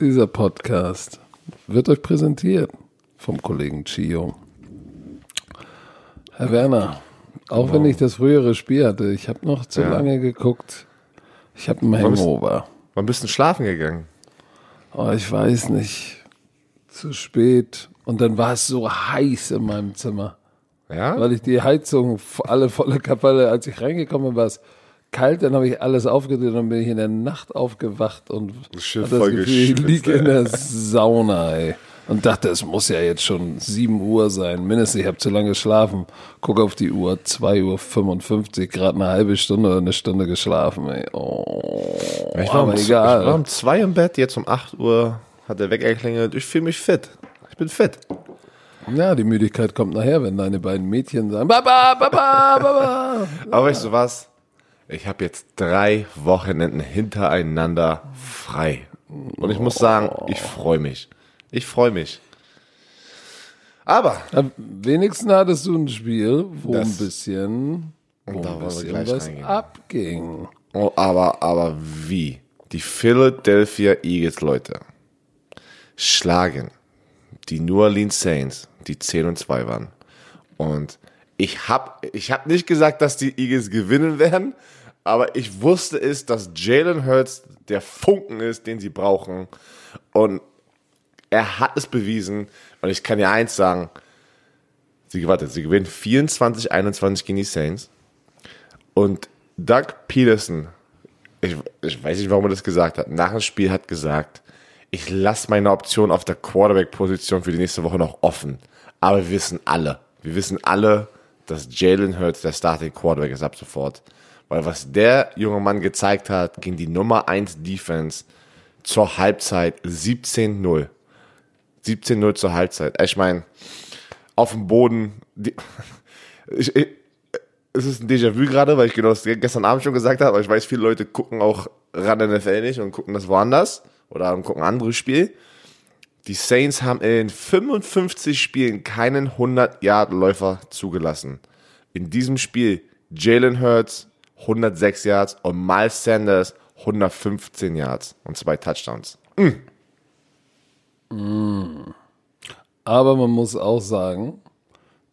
Dieser Podcast wird euch präsentiert vom Kollegen Chio. Herr Werner, auch wenn ich das frühere Spiel hatte, ich habe noch zu Ja. lange geguckt. Ich habe einen Hangover. Wann bist du schlafen gegangen? Oh, ich weiß nicht. Zu spät. Und dann war es so heiß in meinem Zimmer. Ja? Weil ich die Heizung alle volle Kapelle, als ich reingekommen bin, war es kalt, dann habe ich alles aufgedreht und dann bin ich in der Nacht aufgewacht und Schön hatte das Gefühl, ich liege in der Sauna, ey. Und dachte, es muss ja jetzt schon 7 Uhr sein. Mindestens, ich habe zu lange geschlafen. Guck auf die Uhr, 2 Uhr 55, gerade eine halbe Stunde oder eine Stunde geschlafen, ey. Oh, Ich war, um, egal. ich war um zwei im Bett, jetzt um 8 Uhr hat der Wecker geklingelt. Ich fühle mich fit. Ich bin fit. Ja, die Müdigkeit kommt nachher, wenn deine beiden Mädchen sagen, Baba, Baba, Baba. Aber weißt du was? Ich habe jetzt drei Wochenenden hintereinander frei. Und ich muss sagen, ich freue mich. Ich freue mich. Aber, Am wenigsten hattest du ein Spiel, wo ein bisschen, wo ein bisschen was reingehen. abging. oh, aber, aber wie? Die Philadelphia Eagles, Leute, schlagen die New Orleans Saints, die 10 und 2 waren. Und ich habe ich hab nicht gesagt, dass die Eagles gewinnen werden, aber ich wusste es, dass Jalen Hurts der Funken ist, den sie brauchen. Und er hat es bewiesen. Und ich kann dir eins sagen, sie, warte, sie gewinnen 24, 21 gegen die Saints. Und Doug Peterson, ich, ich weiß nicht, warum er das gesagt hat, nach dem Spiel hat gesagt, ich lasse meine Option auf der Quarterback-Position für die nächste Woche noch offen. Aber wir wissen alle, wir wissen alle, dass Jalen Hurts der Starting Quarterback ist ab sofort. Weil was der junge Mann gezeigt hat gegen die Nummer 1 Defense zur Halbzeit 17-0. 17-0 zur Halbzeit. Ich meine, auf dem Boden, die, ich, ich, es ist ein Déjà-vu gerade, weil ich genau das gestern Abend schon gesagt habe, aber ich weiß, viele Leute gucken auch ran NFL nicht und gucken das woanders oder gucken andere Spiel. Die Saints haben in 55 Spielen keinen 100-Yard-Läufer zugelassen. In diesem Spiel Jalen Hurts 106 Yards und Miles Sanders 115 Yards und zwei Touchdowns. Aber man muss auch sagen,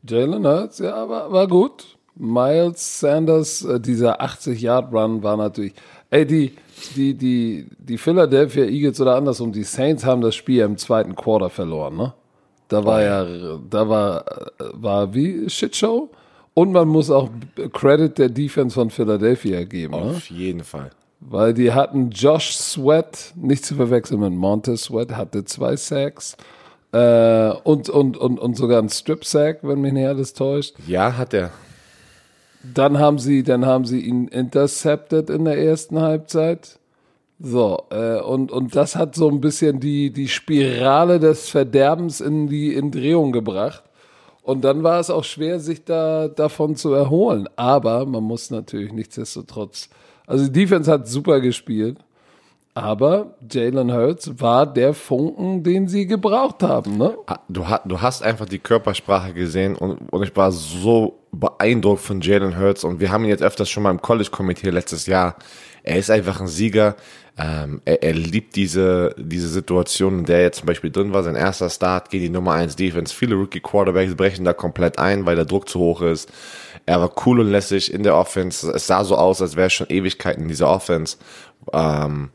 Jalen Hurts, ja, war, war gut. Miles Sanders, äh, dieser 80-Yard-Run war natürlich, ey, die, die, die, die Philadelphia Eagles oder andersrum, die Saints haben das Spiel im zweiten Quarter verloren, ne? Da war ja, da war, war wie Shitshow. Und man muss auch Credit der Defense von Philadelphia geben, ne? Auf jeden Fall. Weil die hatten Josh Sweat, nicht zu verwechseln mit Montez Sweat, hatte zwei Sacks. Äh, und, und, und, und sogar einen Strip-Sack, wenn mich nicht alles täuscht. Ja, hat er. Dann haben sie, dann haben sie ihn intercepted in der ersten Halbzeit. So, äh, und, und das hat so ein bisschen die, die Spirale des Verderbens in die in Drehung gebracht. Und dann war es auch schwer, sich da davon zu erholen. Aber man muss natürlich nichtsdestotrotz. Also die Defense hat super gespielt. Aber Jalen Hurts war der Funken, den sie gebraucht haben. Ne? Du, du hast einfach die Körpersprache gesehen und, und ich war so beeindruckt von Jalen Hurts und wir haben ihn jetzt öfters schon mal im College-Komitee letztes Jahr. Er ist einfach ein Sieger. Ähm, er, er liebt diese, diese Situation, in der er jetzt zum Beispiel drin war. Sein erster Start gegen die Nummer 1 Defense. Viele Rookie-Quarterbacks brechen da komplett ein, weil der Druck zu hoch ist. Er war cool und lässig in der Offense. Es sah so aus, als wäre schon Ewigkeiten in dieser Offense. Ähm,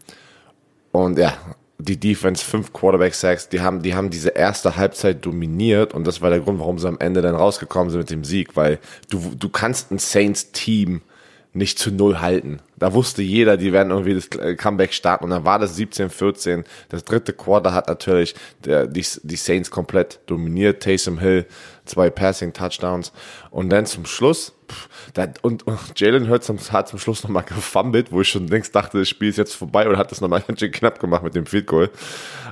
und ja, die Defense, fünf Quarterback-Sacks, die haben, die haben diese erste Halbzeit dominiert und das war der Grund, warum sie am Ende dann rausgekommen sind mit dem Sieg, weil du, du kannst ein Saints-Team nicht zu null halten. Da wusste jeder, die werden irgendwie das äh, Comeback starten und dann war das 17-14. Das dritte Quarter hat natürlich der, die, die Saints komplett dominiert. Taysom Hill, zwei Passing-Touchdowns und dann zum Schluss, pff, da, und, und Jalen Hurts hat zum Schluss nochmal gefummelt, wo ich schon längst dachte, das Spiel ist jetzt vorbei und hat das nochmal ganz schön knapp gemacht mit dem Field Goal.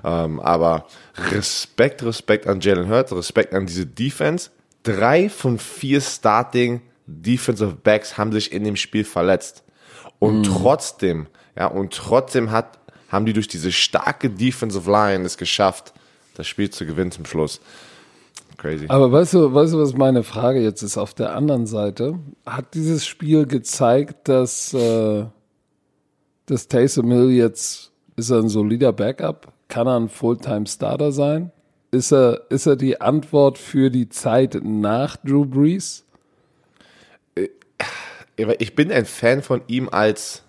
Ähm, aber Respekt, Respekt an Jalen Hurts, Respekt an diese Defense. Drei von vier Starting Defensive Backs haben sich in dem Spiel verletzt. Und trotzdem, ja, und trotzdem hat, haben die durch diese starke Defensive Line es geschafft, das Spiel zu gewinnen zum Schluss. Crazy. Aber weißt du, weißt du, was meine Frage jetzt ist? Auf der anderen Seite hat dieses Spiel gezeigt, dass, äh, dass Taysom Hill jetzt ist er ein solider Backup? Kann er ein Fulltime-Starter sein? Ist er, ist er die Antwort für die Zeit nach Drew Brees? Ich bin ein Fan von ihm als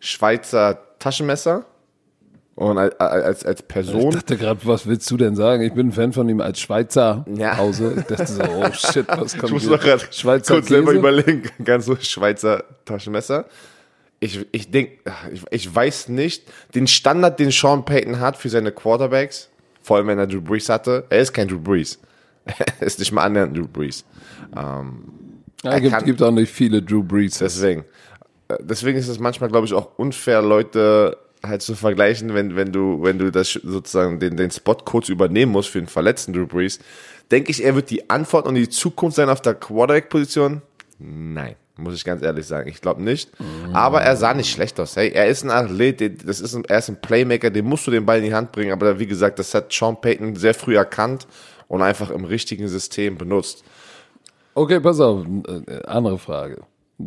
Schweizer Taschenmesser und als, als, als Person. Ich dachte gerade, was willst du denn sagen? Ich bin ein Fan von ihm als Schweizer Ja. Hause. Ich dachte so, oh shit, was kommt Ich muss hier? noch gerade kurz selber überlegen. Ganz so Schweizer Taschenmesser. Ich, ich denke, ich, ich weiß nicht, den Standard, den Sean Payton hat für seine Quarterbacks, vor allem wenn er Drew Brees hatte, er ist kein Drew Brees. er ist nicht mal annähernd Drew Brees. Ähm, Ja, gibt, kann- gibt auch nicht viele Drew Brees. Deswegen. Äh, Deswegen ist es manchmal, glaube ich, auch unfair, Leute halt zu vergleichen, wenn, wenn du, wenn du das sozusagen den, den Spot kurz übernehmen musst für den verletzten Drew Brees. Denke ich, er wird die Antwort und die Zukunft sein auf der Quarterback-Position? Nein, muss ich ganz ehrlich sagen. Ich glaube nicht. Aber er sah nicht schlecht aus. Hey, er ist ein Athlet, das ist ein, er ist ein Playmaker, dem musst du den Ball in die Hand bringen. Aber wie gesagt, das hat Sean Payton sehr früh erkannt und einfach im richtigen System benutzt. Okay, pass auf, äh, andere Frage.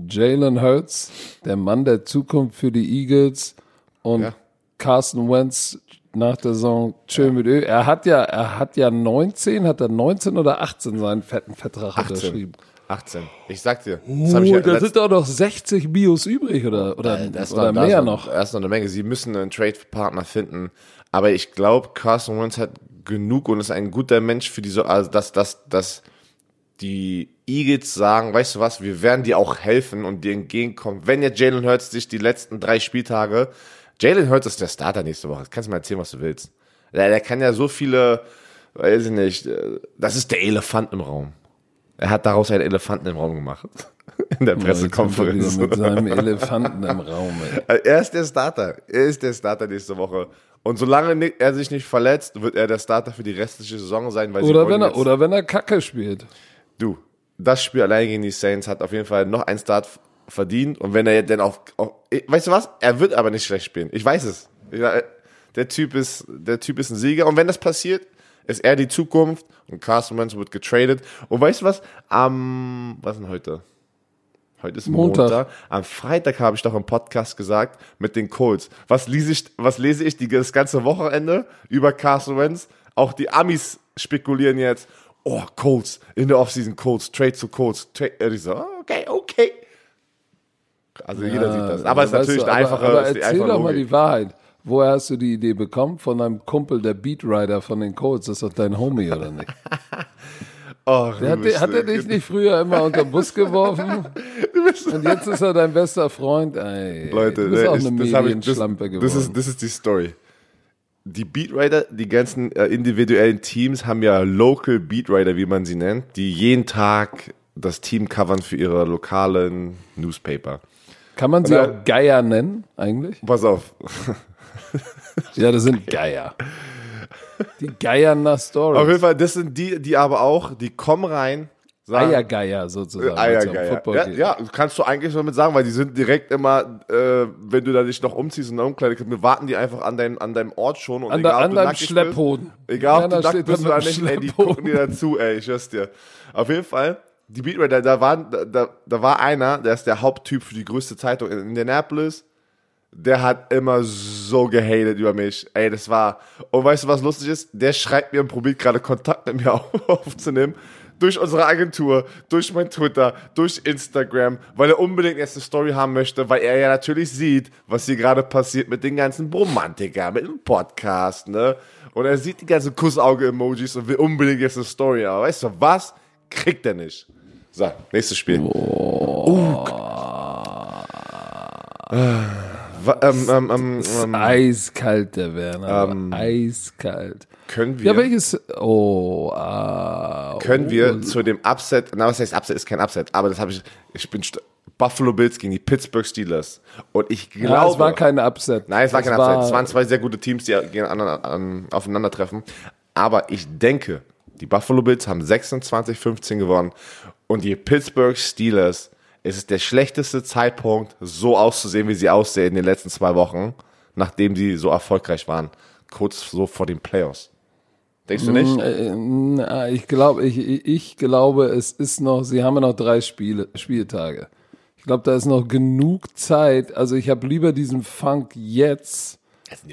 Jalen Hurts, der Mann der Zukunft für die Eagles und Ja. Carson Wentz nach der Saison schön mit Ö. Er hat ja, er hat ja 19, hat er 19 oder 18 seinen fetten Vertrag 18. unterschrieben. 18. Ich sag dir. Das Oh, ja da sind doch noch 60 Bios übrig oder, oder, Das oder noch- mehr noch. ist noch eine Menge. Sie müssen einen Trade-Partner finden. Aber ich glaube, Carson Wentz hat genug und ist ein guter Mensch für diese, also dass, dass, dass die Eagles sagen, weißt du was, wir werden dir auch helfen und dir entgegenkommen. Wenn jetzt Jalen Hurts sich die letzten drei Spieltage, Jalen Hurts ist der Starter nächste Woche. Kannst du mal erzählen, was du willst. Der, der kann ja so viele, weiß ich nicht, äh, das ist der Elefant im Raum. Er hat daraus einen Elefanten im Raum gemacht. In der er Pressekonferenz. mit seinem Elefanten im Raum. Ey. Er ist der Starter. Er ist der Starter nächste Woche. Und solange er sich nicht verletzt, wird er der Starter für die restliche Saison sein. Weil Oder wenn er, jetzt- oder wenn er Kacke spielt. Du, das Spiel allein gegen die Saints hat auf jeden Fall noch einen Start verdient. Und wenn er jetzt dann auf, auf weißt du was? Er wird aber nicht schlecht spielen. Ich weiß es. Der Typ ist, der Typ ist ein Sieger. Und wenn das passiert, ist er die Zukunft und Carson Wentz wird getradet. Und weißt du was? Am, was ist denn heute? Heute ist Montag. Montag. Am Freitag habe ich doch im Podcast gesagt mit den Colts. Was lese ich, was lese ich die, das ganze Wochenende über Carson Wentz? Auch die Amis spekulieren jetzt. Oh, Colts, in der Offseason Colts, Trade zu Colts. Trade. Und ich so, okay, okay. Also jeder sieht das. Aber es ist natürlich du, eine einfache, Aber, erzähl einfache doch mal die Wahrheit. Woher hast du die Idee bekommen? Von deinem Kumpel, der Beatrider von den Colts. Das ist doch dein Homie, oder nicht? Oh, Der hat, hat er dich nicht früher immer unter den Bus geworfen? Und jetzt ist er dein bester Freund? Ey, Leute, du bist auch ich, eine das, ich, das, Medienschlampe geworden. das, ist, das ist die Story. Die Beatwriter, die ganzen äh, individuellen Teams haben ja Local Beatwriter, wie man sie nennt, die jeden Tag das Team covern für ihre lokalen Newspaper. Kann man sie auch Geier nennen, eigentlich? Pass auf. Ja, das sind Geier. Die Geiern nach Auf Stories. jeden Fall, das sind die, die aber auch, die kommen rein, sagen, Eiergeier sozusagen. Eier, wenn's geil, Football ja. ja, kannst du eigentlich damit sagen, weil die sind direkt immer, äh, wenn du da dich noch umziehst in der Umkleidekabine, warten die einfach an, dein, an deinem Ort schon. Und An, egal, ob an du deinem Schlepphoden. Bist, egal, ob Einer du nackt bist oder nicht, ey, die gucken dir dazu, ey, ich schwör's dir. Auf jeden Fall, die Beatwriter, da, da, da, da war einer, der ist der Haupttyp für die größte Zeitung in Indianapolis. Der hat immer so gehatet über mich. Ey, das war. Und weißt du, was lustig ist? Der schreibt mir und probiert gerade Kontakt mit mir auf- aufzunehmen. Durch unsere Agentur, durch mein Twitter, durch Instagram, weil er unbedingt jetzt eine Story haben möchte, weil er ja natürlich sieht, was hier gerade passiert mit den ganzen Bromantikern, mit dem Podcast, ne? Und er sieht die ganzen Kussauge-Emojis und will unbedingt jetzt eine Story. Aber weißt du was? Kriegt er nicht. So, nächstes Spiel. Wa- ähm, ähm, ähm, ähm, Eiskalt, der Werner. aber eiskalt. Können wir, Ja, welches? Oh, ah, können oh, wir zu dem Upset, na was heißt Upset, ist kein Upset, aber das habe ich, ich bin, Buffalo Bills gegen die Pittsburgh Steelers. Und ich glaube, Ja, es war kein Upset. nein, es war Das kein Upset, es waren zwei sehr gute Teams, die gegen an, an, aufeinandertreffen. Aber ich denke, die Buffalo Bills haben 26-15 gewonnen und die Pittsburgh Steelers, es ist der schlechteste Zeitpunkt, so auszusehen, wie sie aussehen in den letzten zwei Wochen, nachdem sie so erfolgreich waren, kurz so vor den Playoffs. Denkst du nicht? Mm, äh, Ich glaube, ich, ich glaube, es ist noch, sie haben ja noch drei Spiele, Spieltage. Ich glaube, da ist noch genug Zeit. Also ich habe lieber diesen Funk jetzt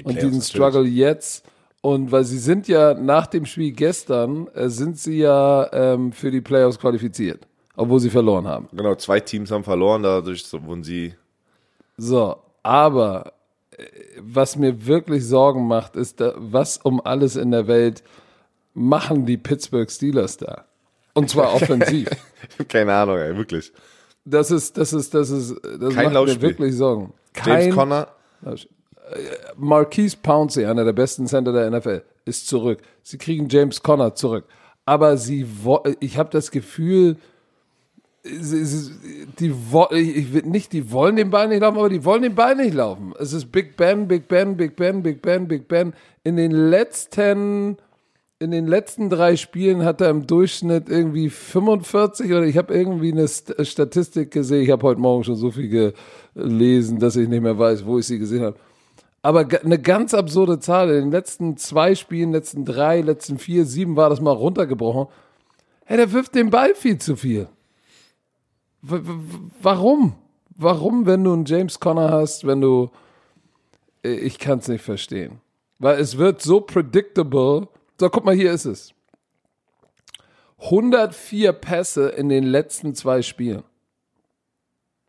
und diesen Struggle jetzt. Und weil sie sind ja nach dem Spiel gestern, äh, sind sie ja ähm, für die Playoffs qualifiziert, obwohl sie verloren haben. Genau, zwei Teams haben verloren, dadurch wurden sie. So, aber äh, was mir wirklich Sorgen macht, ist, was um alles in der Welt machen die Pittsburgh Steelers da? Und zwar offensiv. Keine Ahnung, ey, wirklich. Das ist, das ist, das ist, das Kein macht Laufspiel. mir wirklich Sorgen. Kein James Conner, Marquise Pouncey, einer der besten Center der NFL, ist zurück. Sie kriegen James Conner zurück. Aber sie, ich habe das Gefühl, die, ich nicht, die wollen den Ball nicht laufen, aber die wollen den Ball nicht laufen. Es ist Big Ben, Big Ben, Big Ben, Big Ben, Big Ben. In den letzten, in den letzten drei Spielen hat er im Durchschnitt irgendwie 45 oder ich habe irgendwie eine St Statistik gesehen. Ich habe heute Morgen schon so viel gelesen, dass ich nicht mehr weiß, wo ich sie gesehen habe. Aber eine ganz absurde Zahl. In den letzten zwei Spielen, letzten drei, letzten vier, sieben war das mal runtergebrochen. Hey, der wirft den Ball viel zu viel. W- warum? Warum, wenn du einen James Conner hast, wenn du. Äh, Ich kann es nicht verstehen. Weil es wird so predictable. So, guck mal, hier ist es. 104 Pässe in den letzten zwei Spielen.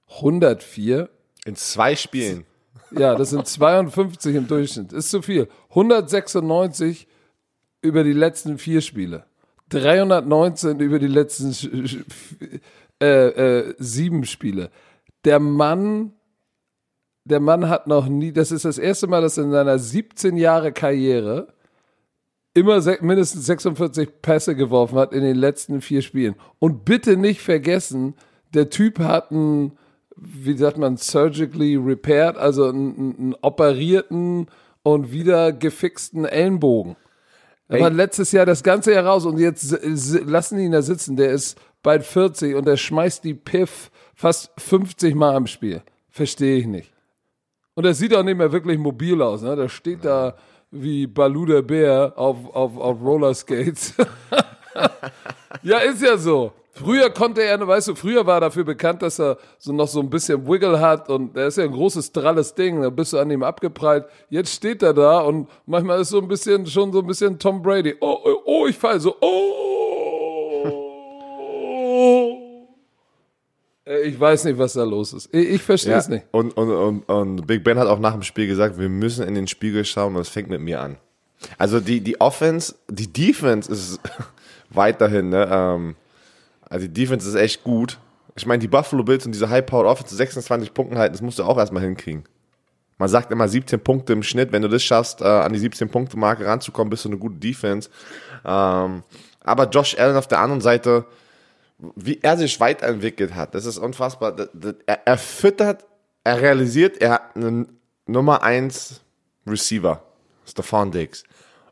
104? in zwei Spielen. Ja, das sind 52 im Durchschnitt. Ist zu viel. 196 über die letzten vier Spiele. 319 über die letzten äh, äh, sieben Spiele. Der Mann, der Mann hat noch nie, das ist das erste Mal, dass in seiner 17 Jahre Karriere immer se mindestens 46 Pässe geworfen hat in den letzten vier Spielen. Und bitte nicht vergessen, der Typ hat einen, wie sagt man, surgically repaired, also einen, einen- operierten und wieder gefixten Ellenbogen. Er war letztes Jahr das ganze Jahr raus und jetzt lassen ihn da sitzen. Der ist bald 40 und der schmeißt die Piff fast 50 Mal am Spiel. Verstehe ich nicht. Und er sieht auch nicht mehr wirklich mobil aus. Ne? Der steht da wie Balu der Bär auf, auf, auf Rollerskates. ja, ist ja so. Früher konnte er, weißt du, früher war er dafür bekannt, dass er so noch so ein bisschen Wiggle hat und er ist ja ein großes, dralles Ding, da bist du an ihm abgeprallt. Jetzt steht er da und manchmal ist so ein bisschen, schon so ein bisschen Tom Brady. Oh, oh, oh ich fall so, oh. Ich weiß nicht, was da los ist. Ich, ich verstehe es nicht. Und, und, und, und Big Ben hat auch nach dem Spiel gesagt, wir müssen in den Spiegel schauen und es fängt mit mir an. Also die, die Offense, die Defense ist weiterhin, ne? Ähm, also die Defense ist echt gut. Ich meine, die Buffalo Bills und diese High-Powered Offense zu 26 Punkten halten, das musst du auch erstmal hinkriegen. Man sagt immer 17 Punkte im Schnitt. Wenn du das schaffst, äh, an die 17-Punkte-Marke ranzukommen, bist du eine gute Defense. Ähm, aber Josh Allen auf der anderen Seite, wie er sich weiterentwickelt hat, das ist unfassbar. Er, er füttert, er realisiert, er hat einen Nummer 1 Receiver, Stephon Diggs.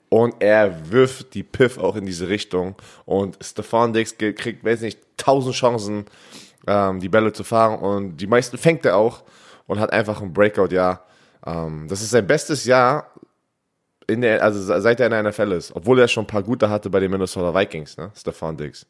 Und er wirft die Piff auch in diese Richtung. Und Stephon Diggs kriegt, weiß nicht, tausend Chancen, ähm, die Bälle zu fahren. Und die meisten fängt er auch und hat einfach ein Breakout-Jahr. Ähm, das ist sein bestes Jahr, in der, also se- seit er in der NFL ist. Obwohl er schon ein paar gute hatte bei den Minnesota Vikings, ne? Stephon Diggs.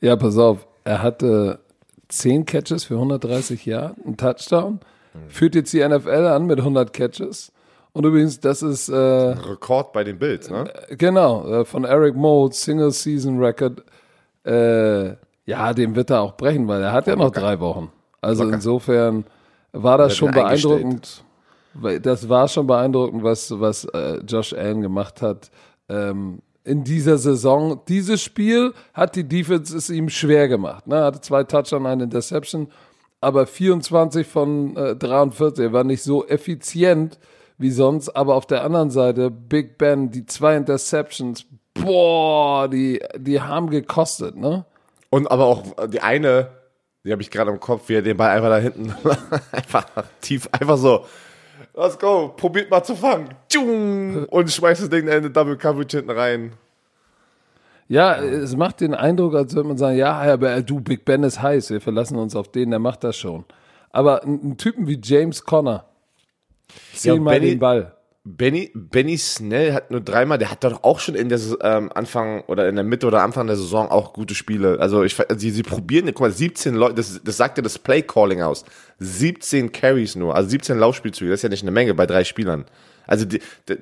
Ja, pass auf. Er hatte 10 Catches für 130 Yards, ein Touchdown. Führt jetzt die NFL an mit 100 Catches. Und übrigens, das ist äh, Rekord bei den Bills, ne? genau äh, von Eric Mold, Single Season Record. Äh, ja, den wird er auch brechen, weil er hat ja noch drei Wochen. Also insofern war das schon beeindruckend. Das war schon beeindruckend, was, was äh, Josh Allen gemacht hat. Ähm, in dieser Saison, dieses Spiel hat die Defense es ihm schwer gemacht. Ne? Er hatte zwei Touchdowns, eine Interception, aber 24 von äh, 43. Er war nicht so effizient wie sonst, aber auf der anderen Seite Big Ben, die zwei Interceptions, boah, die, die haben gekostet, ne? Und aber auch die eine, die habe ich gerade im Kopf, wie er den Ball einfach da hinten einfach tief, einfach so. Let's go, probiert mal zu fangen. Und schmeißt das Ding in eine Double Coverage hinten rein. Ja, es macht den Eindruck, als würde man sagen, ja, aber du, Big Ben ist heiß, wir verlassen uns auf den, der macht das schon. Aber ein, ein Typen wie James Conner, Ja, zieh und mal Benny- den Ball. Benny, Benny Snell hat nur dreimal, der hat doch auch schon in der ähm, Anfang oder in der Mitte oder Anfang der Saison auch gute Spiele. Also ich also sie, sie probieren, guck mal, 17 Leute, das, das sagt ja das Play Calling aus. 17 Carries nur, also 17 Laufspielzüge, das ist ja nicht eine Menge bei drei Spielern. Also die, die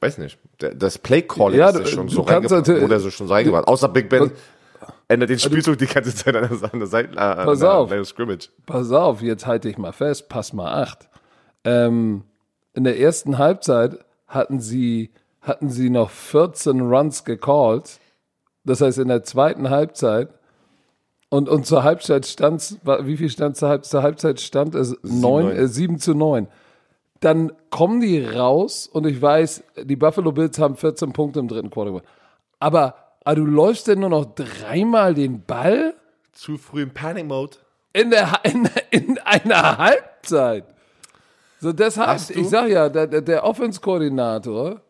weiß nicht, das Play Calling Ja, ist ja schon du so kannst reingebracht, halt- wurde so schon so reingebracht. Außer Big Ben ändert den Spielzug die ganze Zeit an der, an der Seite, äh, an Pass der, auf. Line of Scrimmage. Pass auf, jetzt halte ich mal fest, pass mal acht. Ähm, in der ersten Halbzeit hatten sie, hatten sie noch 14 Runs gecallt. Das heißt, in der zweiten Halbzeit und, und zur Halbzeit stand wie viel stand zur, Halb, zur Halbzeit stand es? Neun, neun. äh, 7 zu 9. Dann kommen die raus und ich weiß, die Buffalo Bills haben 14 Punkte im dritten Quarter. gemacht. Aber, aber du läufst denn nur noch dreimal den Ball? Zu früh im Panic Mode. in, der, in, in einer Halbzeit. So deshalb, ich sag ja, der, der, Offense-Koordinator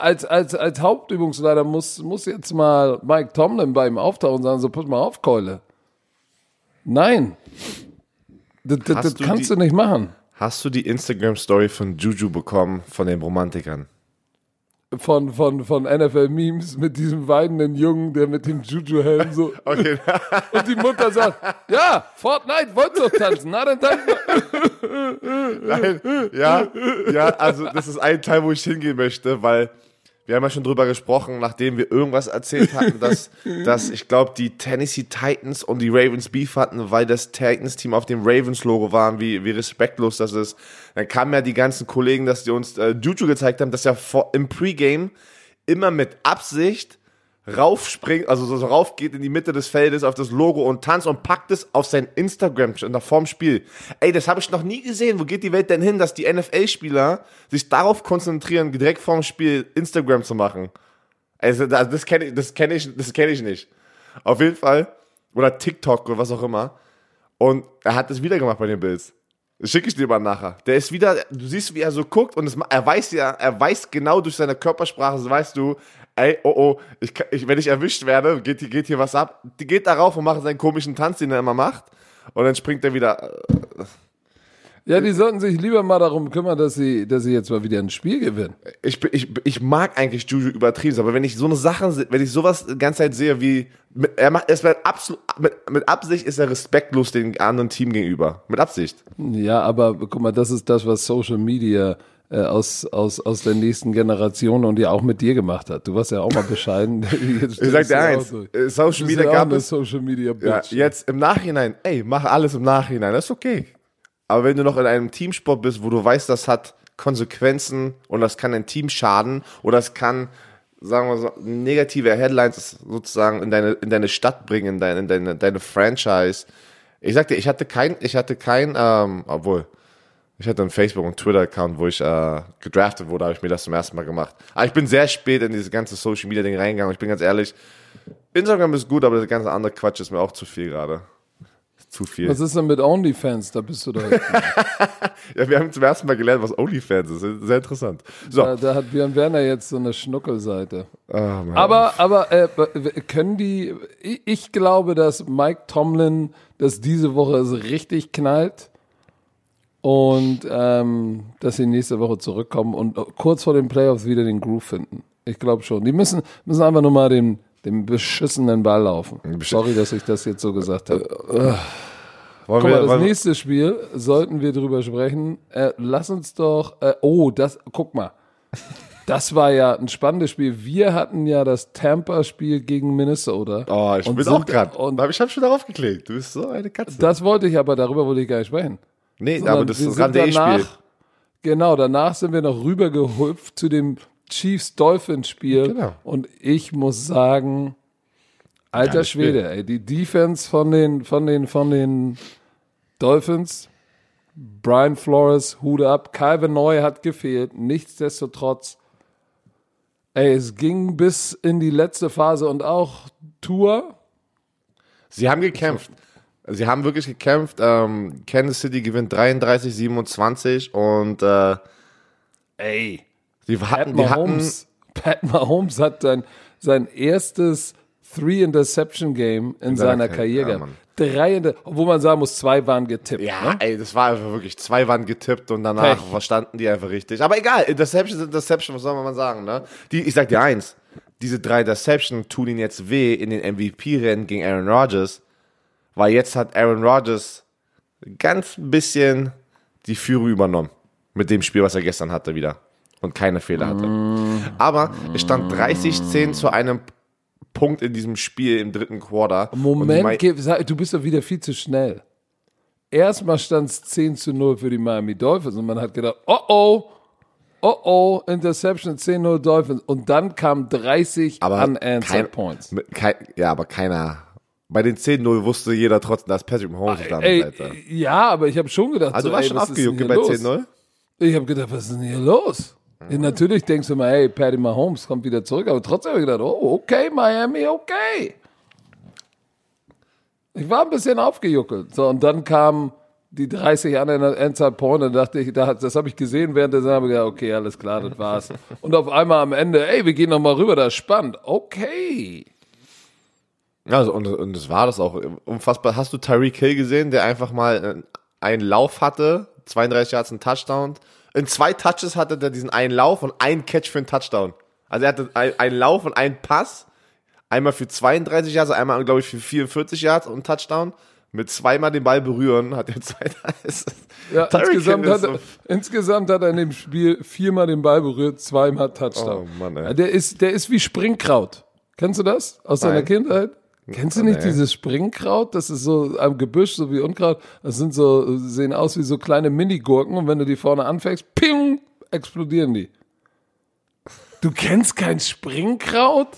als, als, als Hauptübungsleiter muss, muss jetzt mal Mike Tomlin bei ihm auftauchen und sagen, so pass mal auf, Keule. Nein. Das, das, das du kannst die- du nicht machen. Hast du die Instagram-Story von Juju bekommen, von den Romantikern? Von, von, von NFL-Memes mit diesem weinenden Jungen, der mit dem Juju-Helm so. Okay. Und die Mutter sagt, ja, Fortnite, wolltest du doch tanzen? Na, dann tanzen. Nein, ja, ja, also das ist ein Teil, wo ich hingehen möchte, weil wir haben ja schon drüber gesprochen, nachdem wir irgendwas erzählt hatten, dass, dass ich glaube, die Tennessee Titans und die Ravens Beef hatten, weil das Titans-Team auf dem Ravens-Logo waren, wie, wie respektlos das ist. Dann kamen ja die ganzen Kollegen, dass die uns äh, Juju gezeigt haben, dass er vor, im Pre-Game immer mit Absicht raufspringt, also so, so raufgeht in die Mitte des Feldes auf das Logo und tanzt und packt es auf sein Instagram nach vorm Spiel. Ey, das habe ich noch nie gesehen. Wo geht die Welt denn hin, dass die NFL-Spieler sich darauf konzentrieren, direkt vorm Spiel Instagram zu machen? Also das, das kenne ich, das kenne ich, das kenne ich nicht. Auf jeden Fall oder TikTok oder was auch immer. Und er hat das wieder gemacht bei den Bills. Schicke ich dir mal nachher. Der ist wieder, du siehst, wie er so guckt und es, er weiß ja, er weiß genau durch seine Körpersprache, so weißt du, ey, oh oh, ich, ich, wenn ich erwischt werde, geht, hier- geht hier was ab. Die geht darauf und macht seinen komischen Tanz, den er immer macht. Und dann springt er wieder. Ja, die sollten sich lieber mal darum kümmern, dass sie, dass sie jetzt mal wieder ein Spiel gewinnen. Ich, ich, ich mag eigentlich Juju übertrieben, aber wenn ich so eine Sache, wenn ich sowas die ganze Zeit sehe, wie, mit, er macht, es wird absolut, mit, mit Absicht ist er respektlos dem anderen Team gegenüber. Mit Absicht. Ja, aber guck mal, das ist das, was Social Media äh, aus, aus, aus der nächsten Generation und ja auch mit dir gemacht hat. Du warst ja auch mal bescheiden. Jetzt Ich sag dir eins, äh, Social Media gab es, Social Media Ja, jetzt im Nachhinein, ey, mach alles im Nachhinein, das ist okay. Aber wenn du noch in einem Teamsport bist, wo du weißt, das hat Konsequenzen und das kann ein Team schaden oder es kann, sagen wir so, negative Headlines sozusagen in deine, in deine Stadt bringen, in deine, in deine, deine Franchise. Ich sag dir, ich hatte kein, ich hatte kein, ähm, obwohl, ich hatte einen Facebook- und Twitter-Account, wo ich äh, gedraftet wurde, habe ich mir das zum ersten Mal gemacht. Aber ich bin sehr spät in dieses ganze Social-Media-Ding reingegangen. Ich bin ganz ehrlich, Instagram ist gut, aber das ganze andere Quatsch ist mir auch zu viel gerade. Zu viel. Was ist denn mit OnlyFans? Da bist du doch. Ja, wir haben zum ersten Mal gelernt, was OnlyFans ist. Sehr interessant. So. da, da hat Björn Werner jetzt so eine Schnuckelseite. Mann. Aber, aber äh, können die, ich, glaube, dass Mike Tomlin das diese Woche es richtig knallt und ähm, dass sie nächste Woche zurückkommen und kurz vor den Playoffs wieder den Groove finden. Ich glaube schon. Die müssen, müssen einfach nur mal den, den beschissenen Ball laufen. Sorry, dass ich das jetzt so gesagt habe. wollen Guck wir, mal, das nächste Spiel sollten wir drüber sprechen. Äh, lass uns doch. Äh, oh, das. Guck mal. Das war ja ein spannendes Spiel. Wir hatten ja das Tampa-Spiel gegen Minnesota. Oh, ich Und bin sind- auch gerade. Aber ich habe schon darauf geklickt. Du bist so eine Katze. Das wollte ich aber, darüber wollte ich gar nicht sprechen. nee, Sondern aber das ist ein Rande-E-Spiel. danach- Genau, danach sind wir noch rübergehüpft zu dem Chiefs-Dolphins-Spiel. Genau. Und ich muss sagen, alter. Schwede, ey, die Defense von den, von den, von den Dolphins, Brian Flores, Hude ab, Calvin Neu hat gefehlt, nichtsdestotrotz, ey, es ging bis in die letzte Phase und auch Tour, Sie haben gekämpft. Sie haben wirklich gekämpft. Ähm, Kansas City gewinnt 33, 27 und äh, ey, Pat hatten, die hatten, Mahomes, Pat Mahomes hat sein, sein erstes Three-Interception-Game in, In seiner seiner Karriere, ja, gehabt. Mann. Drei, wo man sagen muss, zwei waren getippt. Ja, ne? ey, das war einfach wirklich, zwei waren getippt und danach Pech. verstanden die einfach richtig. Aber egal, Interception ist Interception, was soll man mal sagen, ne? Die, ich sag dir eins, diese drei Interception tun ihnen jetzt weh in den MVP-Rennen gegen Aaron Rodgers, weil jetzt hat Aaron Rodgers ganz ein bisschen die Führung übernommen mit dem Spiel, was er gestern hatte wieder und keine Fehler hatte. Aber es stand 30-10 zu einem Punkt in diesem Spiel im dritten Quarter. Moment, du bist doch wieder viel zu schnell. Erstmal stand es 10 zu 0 für die Miami Dolphins und man hat gedacht, oh oh, oh oh, Interception 10-0 Dolphins. Und dann kamen 30 aber unanswered kein- Points. Mit, kein, ja, aber keiner. Bei den 10-0 wusste jeder trotzdem, dass Patrick Mahomes ist damit, Ey, Alter. ja, aber ich habe schon gedacht, Also so, warst ey, schon ist hier bei los? 10-0? Ich habe gedacht, was ist denn hier los? Ja, natürlich denkst du mal, hey, Patty Mahomes kommt wieder zurück, aber trotzdem habe ich gedacht, oh, okay, Miami, okay. Ich war ein bisschen aufgejuckelt. So, und dann kamen die 30 an der Point und dachte ich, da- das habe ich gesehen während der ich gedacht, okay, alles klar, das war's. und auf einmal am Ende, ey, wir gehen noch mal rüber, das ist spannend. Okay. Also, und, und das war das auch. Unfassbar. Hast du Tyreek Hill gesehen, der einfach mal äh, einen Lauf hatte, 32 Yards, einen Touchdown. In zwei Touches hatte der diesen einen Lauf und einen Catch für einen Touchdown. Also er hatte ein- einen Lauf und einen Pass. Einmal für 32 Yards, einmal, glaube ich, für 44 Yards und einen Touchdown. Mit zweimal den Ball berühren hat er zwei. Ja, insgesamt, hat er, insgesamt hat er in dem Spiel viermal den Ball berührt, zweimal Touchdown. Oh Mann, ey. Der ist, der ist wie Springkraut. Kennst du das aus deiner Nein. Kindheit? Kennst du nicht Nee. dieses Springkraut? Das ist so am Gebüsch, so wie Unkraut. Das sind so, sehen aus wie so kleine Minigurken und wenn du die vorne anfängst, ping, explodieren die. Du kennst kein Springkraut?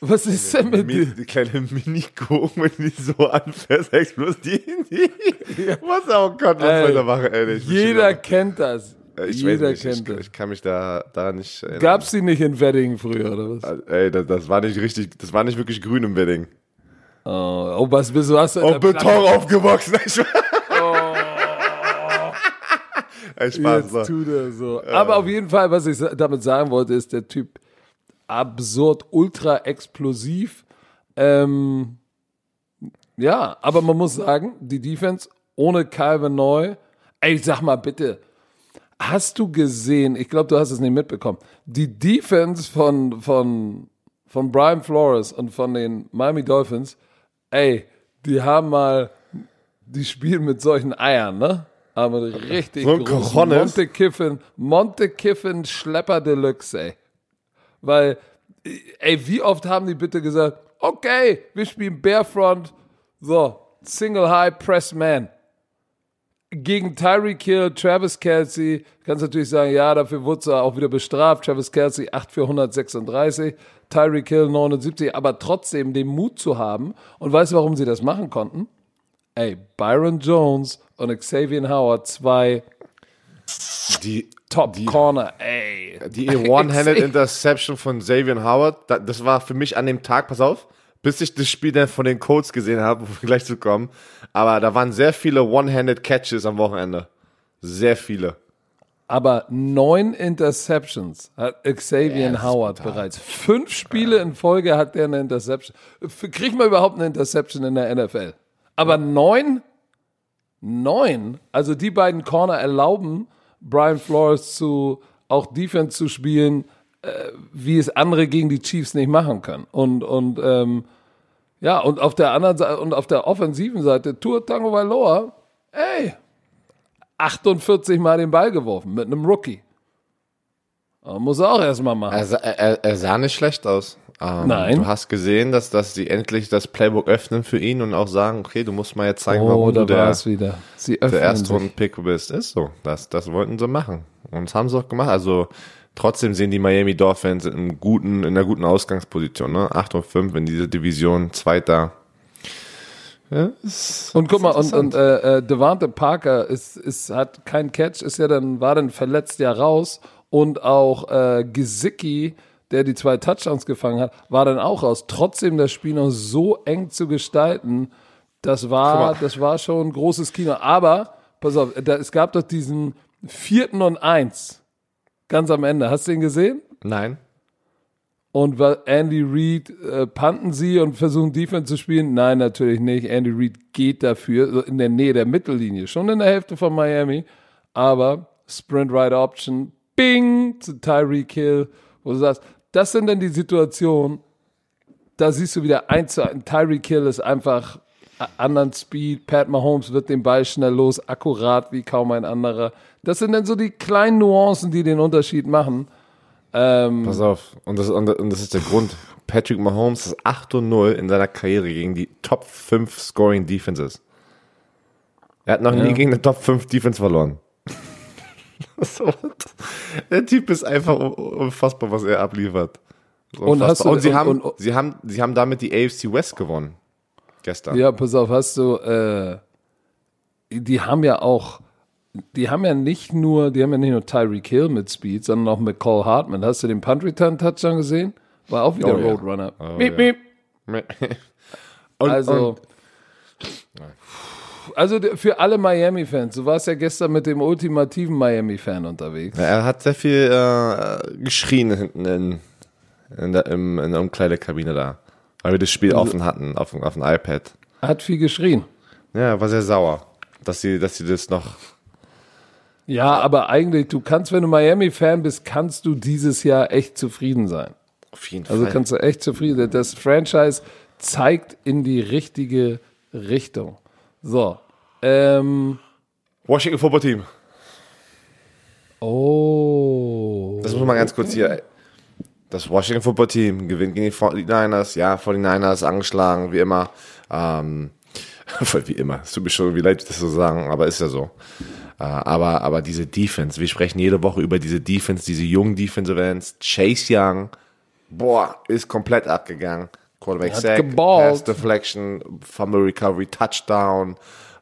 Was ist denn mit dir? Die kleine Mini-Gurken, wenn die so anfährst, explodieren die. Was auch Gott, was soll der machen, ey? Ich bin Jeder kennt das. Ich Jeder nicht, kennt ich, ich kann mich da, da nicht erinnern. Gab's die nicht in Wedding früher, oder was? Ey, das, das war nicht richtig, das war nicht wirklich grün im Wedding. Oh, oh was bist du? Hast du Auf Beton aufgewachsen. Ey, Spaß. Ey, Spaß. Jetzt So. tut er so. Aber auf jeden Fall, was ich damit sagen wollte, ist der Typ absurd, ultra explosiv. Ähm, ja, aber man muss sagen, die Defense ohne Calvin Neu. Ey, sag mal bitte, hast du gesehen, ich glaube, du hast es nicht mitbekommen, die Defense von, von, von Brian Flores und von den Miami Dolphins, ey, die haben mal, die spielen mit solchen Eiern, ne? Aber richtig So Cojones. Monte Kiffin, Monte Kiffin Schlepper Deluxe, ey. Weil, ey, wie oft haben die bitte gesagt, okay, wir spielen Barefront, so, Single High Press Man. Gegen Tyreek Hill, Travis Kelsey, kannst natürlich sagen, ja, dafür wurde er auch wieder bestraft. Travis Kelsey 8 für 136, Tyreek Hill 79, aber trotzdem den Mut zu haben. Und weißt du, warum sie das machen konnten? Ey, Byron Jones und Xavier Howard, zwei Die, Top Die- Corner, ey. die One-Handed Interception von Xavier Howard, da- das war für mich an dem Tag, pass auf, bis ich das Spiel dann von den Colts gesehen habe, wo wir gleich zu kommen. Aber da waren sehr viele One-Handed Catches am Wochenende. Sehr viele. Aber neun Interceptions hat Xavier ist Howard brutal. bereits. Fünf Spiele in Folge hat der eine Interception. Kriegt man überhaupt eine Interception in der NFL? Aber neun? Neun? Also die beiden Corner erlauben Brian Flores zu auch Defense zu spielen, wie es andere gegen die Chiefs nicht machen können. Und, und ähm, ja, und auf der anderen Seite und auf der offensiven Seite, Tour Tango Valoa, ey, 48 Mal den Ball geworfen mit einem Rookie. Aber Muss er auch erstmal machen. Er, er, er sah nicht schlecht aus. Ähm, Nein. Du hast gesehen, dass, dass sie endlich das Playbook öffnen für ihn und auch sagen, okay, du musst mal jetzt zeigen, oh, warum du der, wieder. Sie der öffnen erste sich. Runden-Pick bist. Ist so. Das, das wollten sie machen. Und das haben sie auch gemacht. Also trotzdem sehen die Miami Dolphins in, einem guten, in einer guten Ausgangsposition. Ne? 8 und 5 in dieser Division, Zweiter. Ja, ist, Und guck mal, und, und äh, äh, Devante Parker ist, ist, hat keinen Catch, ist ja dann, war dann verletzt ja raus. Und auch äh, Gesicki, der die zwei Touchdowns gefangen hat, war dann auch raus. Trotzdem das Spiel noch so eng zu gestalten, das war, das war schon ein großes Kino. Aber, pass auf, da, es gab doch diesen vierten und eins ganz am Ende. Hast du den gesehen? Nein. Und weil Andy Reid äh, panten sie und versuchen Defense zu spielen? Nein, natürlich nicht. Andy Reid geht dafür in der Nähe der Mittellinie, schon in der Hälfte von Miami. Aber Sprint Right Option, Bing zu Tyreek Hill, wo du sagst, das sind dann die Situationen, da siehst du wieder eins zu eins. Tyreek Hill ist einfach anderen Speed. Pat Mahomes wird den Ball schnell los, akkurat wie kaum ein anderer. Das sind dann so die kleinen Nuancen, die den Unterschied machen. Ähm, Pass auf, und das, und das ist der Grund. Patrick Mahomes ist 8 und 0 in seiner Karriere gegen die Top 5 Scoring Defenses. Er hat noch Ja. nie gegen eine Top 5 Defense verloren. So, der Typ ist einfach un- unfassbar, was er abliefert. Und hast du- und sie, und- haben, und- sie, haben, sie haben damit die AFC West gewonnen. Gestern. ja, pass auf, hast du, äh, die haben ja auch, die haben ja nicht nur, die haben ja nicht nur Tyreek Hill mit Speed, sondern auch mit Cole Hartman. Hast du den Punt Return Touchdown gesehen? War auch wieder Oh, ja. Roadrunner. Oh, Miep, ja. miep. und, Also, und, also für alle Miami-Fans, du warst ja gestern mit dem ultimativen Miami-Fan unterwegs. er hat sehr viel äh, geschrien hinten in, in, der, im, in der Umkleidekabine da. Weil wir das Spiel Also offen hatten, auf, dem- auf dem iPad. Hat viel geschrien. Ja, er war sehr sauer, dass sie, dass sie das noch. Ja, aber eigentlich, du kannst, wenn du Miami-Fan bist, kannst du dieses Jahr echt zufrieden sein. Auf jeden Also Fall. kannst du echt zufrieden sein. Das Franchise zeigt in die richtige Richtung. So. Ähm, Washington Football Team. oh. Das muss man ganz kurz hier. Das Washington Football Team gewinnt gegen die 49ers. Ja, 49ers angeschlagen, wie immer. Ähm, voll wie immer. Es tut mir schon wie leid, das zu sagen, aber ist ja so. Äh, aber, aber diese Defense, wir sprechen jede Woche über diese Defense, diese jungen Defensive Ends. Chase Young, boah, ist komplett abgegangen. Quarterback Sack, geballt. Pass Deflection, Fumble Recovery, Touchdown.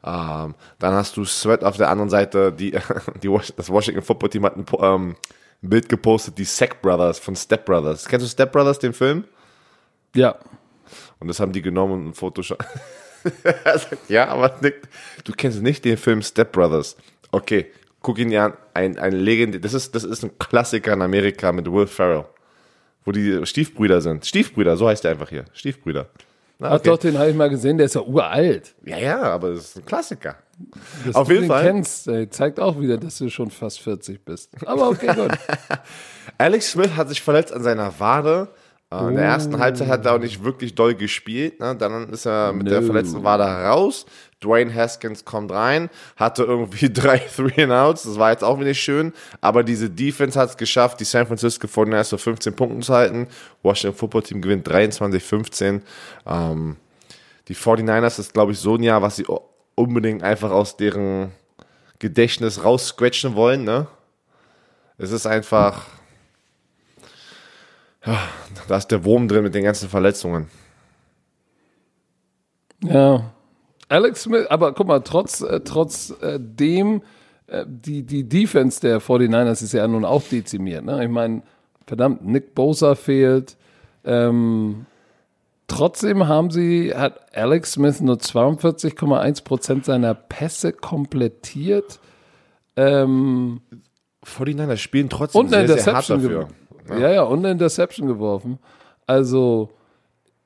Ähm, dann hast du Sweat auf der anderen Seite. Die, die, das Washington Football Team hat ein, ähm, ein Bild gepostet, die Sack Brothers von Step Brothers. Kennst du Step Brothers, den Film? Ja. Und das haben die genommen und ein Photoshop. er sagt, ja, aber Nick, du kennst nicht den Film Step Brothers. Okay, guck ihn dir an. Ein, ein Legend, das ist, das ist ein Klassiker in Amerika mit Will Ferrell. Wo die Stiefbrüder sind. Stiefbrüder, so heißt der einfach hier. Stiefbrüder. Na, Ach okay. doch, den habe ich mal gesehen, der ist ja uralt. Ja, ja, aber das ist ein Klassiker. Dass Auf du jeden den Fall. kennst, ey, zeigt auch wieder, dass du schon fast 40 bist. Aber okay, gut. Alex Smith hat sich verletzt an seiner Wade. Äh, In der ersten Halbzeit hat er auch nicht wirklich doll gespielt. Ne? Dann ist er mit der No. verletzten Wade raus. Dwayne Haskins kommt rein, hatte irgendwie drei Three and Outs. Das war jetzt auch wieder schön. Aber diese Defense hat es geschafft, die San Francisco 49ers auf 15 Punkten zu halten. Washington Football Team gewinnt 23-15. Ähm, die 49ers ist, glaube ich, so ein Jahr, was sie unbedingt einfach aus deren Gedächtnis raussquetschen wollen. Ne? Es ist einfach da ist der Wurm drin mit den ganzen Verletzungen. Ja. Alex Smith, aber guck mal, trotz, äh, trotz äh, dem, äh, die, die Defense der 49ers ist ja nun auch dezimiert. Ne? Ich meine, verdammt, Nick Bosa fehlt. Ähm, trotzdem haben sie, hat Alex Smith nur 42,1 Prozent seiner Pässe komplettiert. Ähm, 49ers spielen trotzdem und sehr, sehr hart dafür. Geworfen. Ja. ja, und eine Interception geworfen. Also,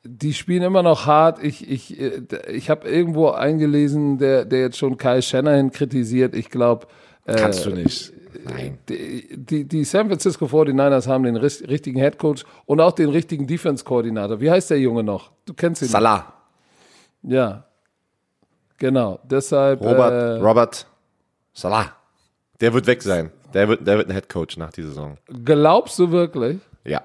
die spielen immer noch hart. Ich, ich, äh, ich habe irgendwo eingelesen, der, der jetzt schon Kyle Shanahan kritisiert. Ich glaube, Kannst du nicht. Nein. die, die, die San Francisco 49ers haben den richtigen Head Coach und auch den richtigen Defense-Koordinator. Wie heißt der Junge noch? Du kennst ihn. Salah. Ja. Genau. Deshalb. Robert, äh, Robert Salah. Der wird weg sein. Der wird, der wird ein Head Coach nach dieser Saison. glaubst du wirklich? Ja.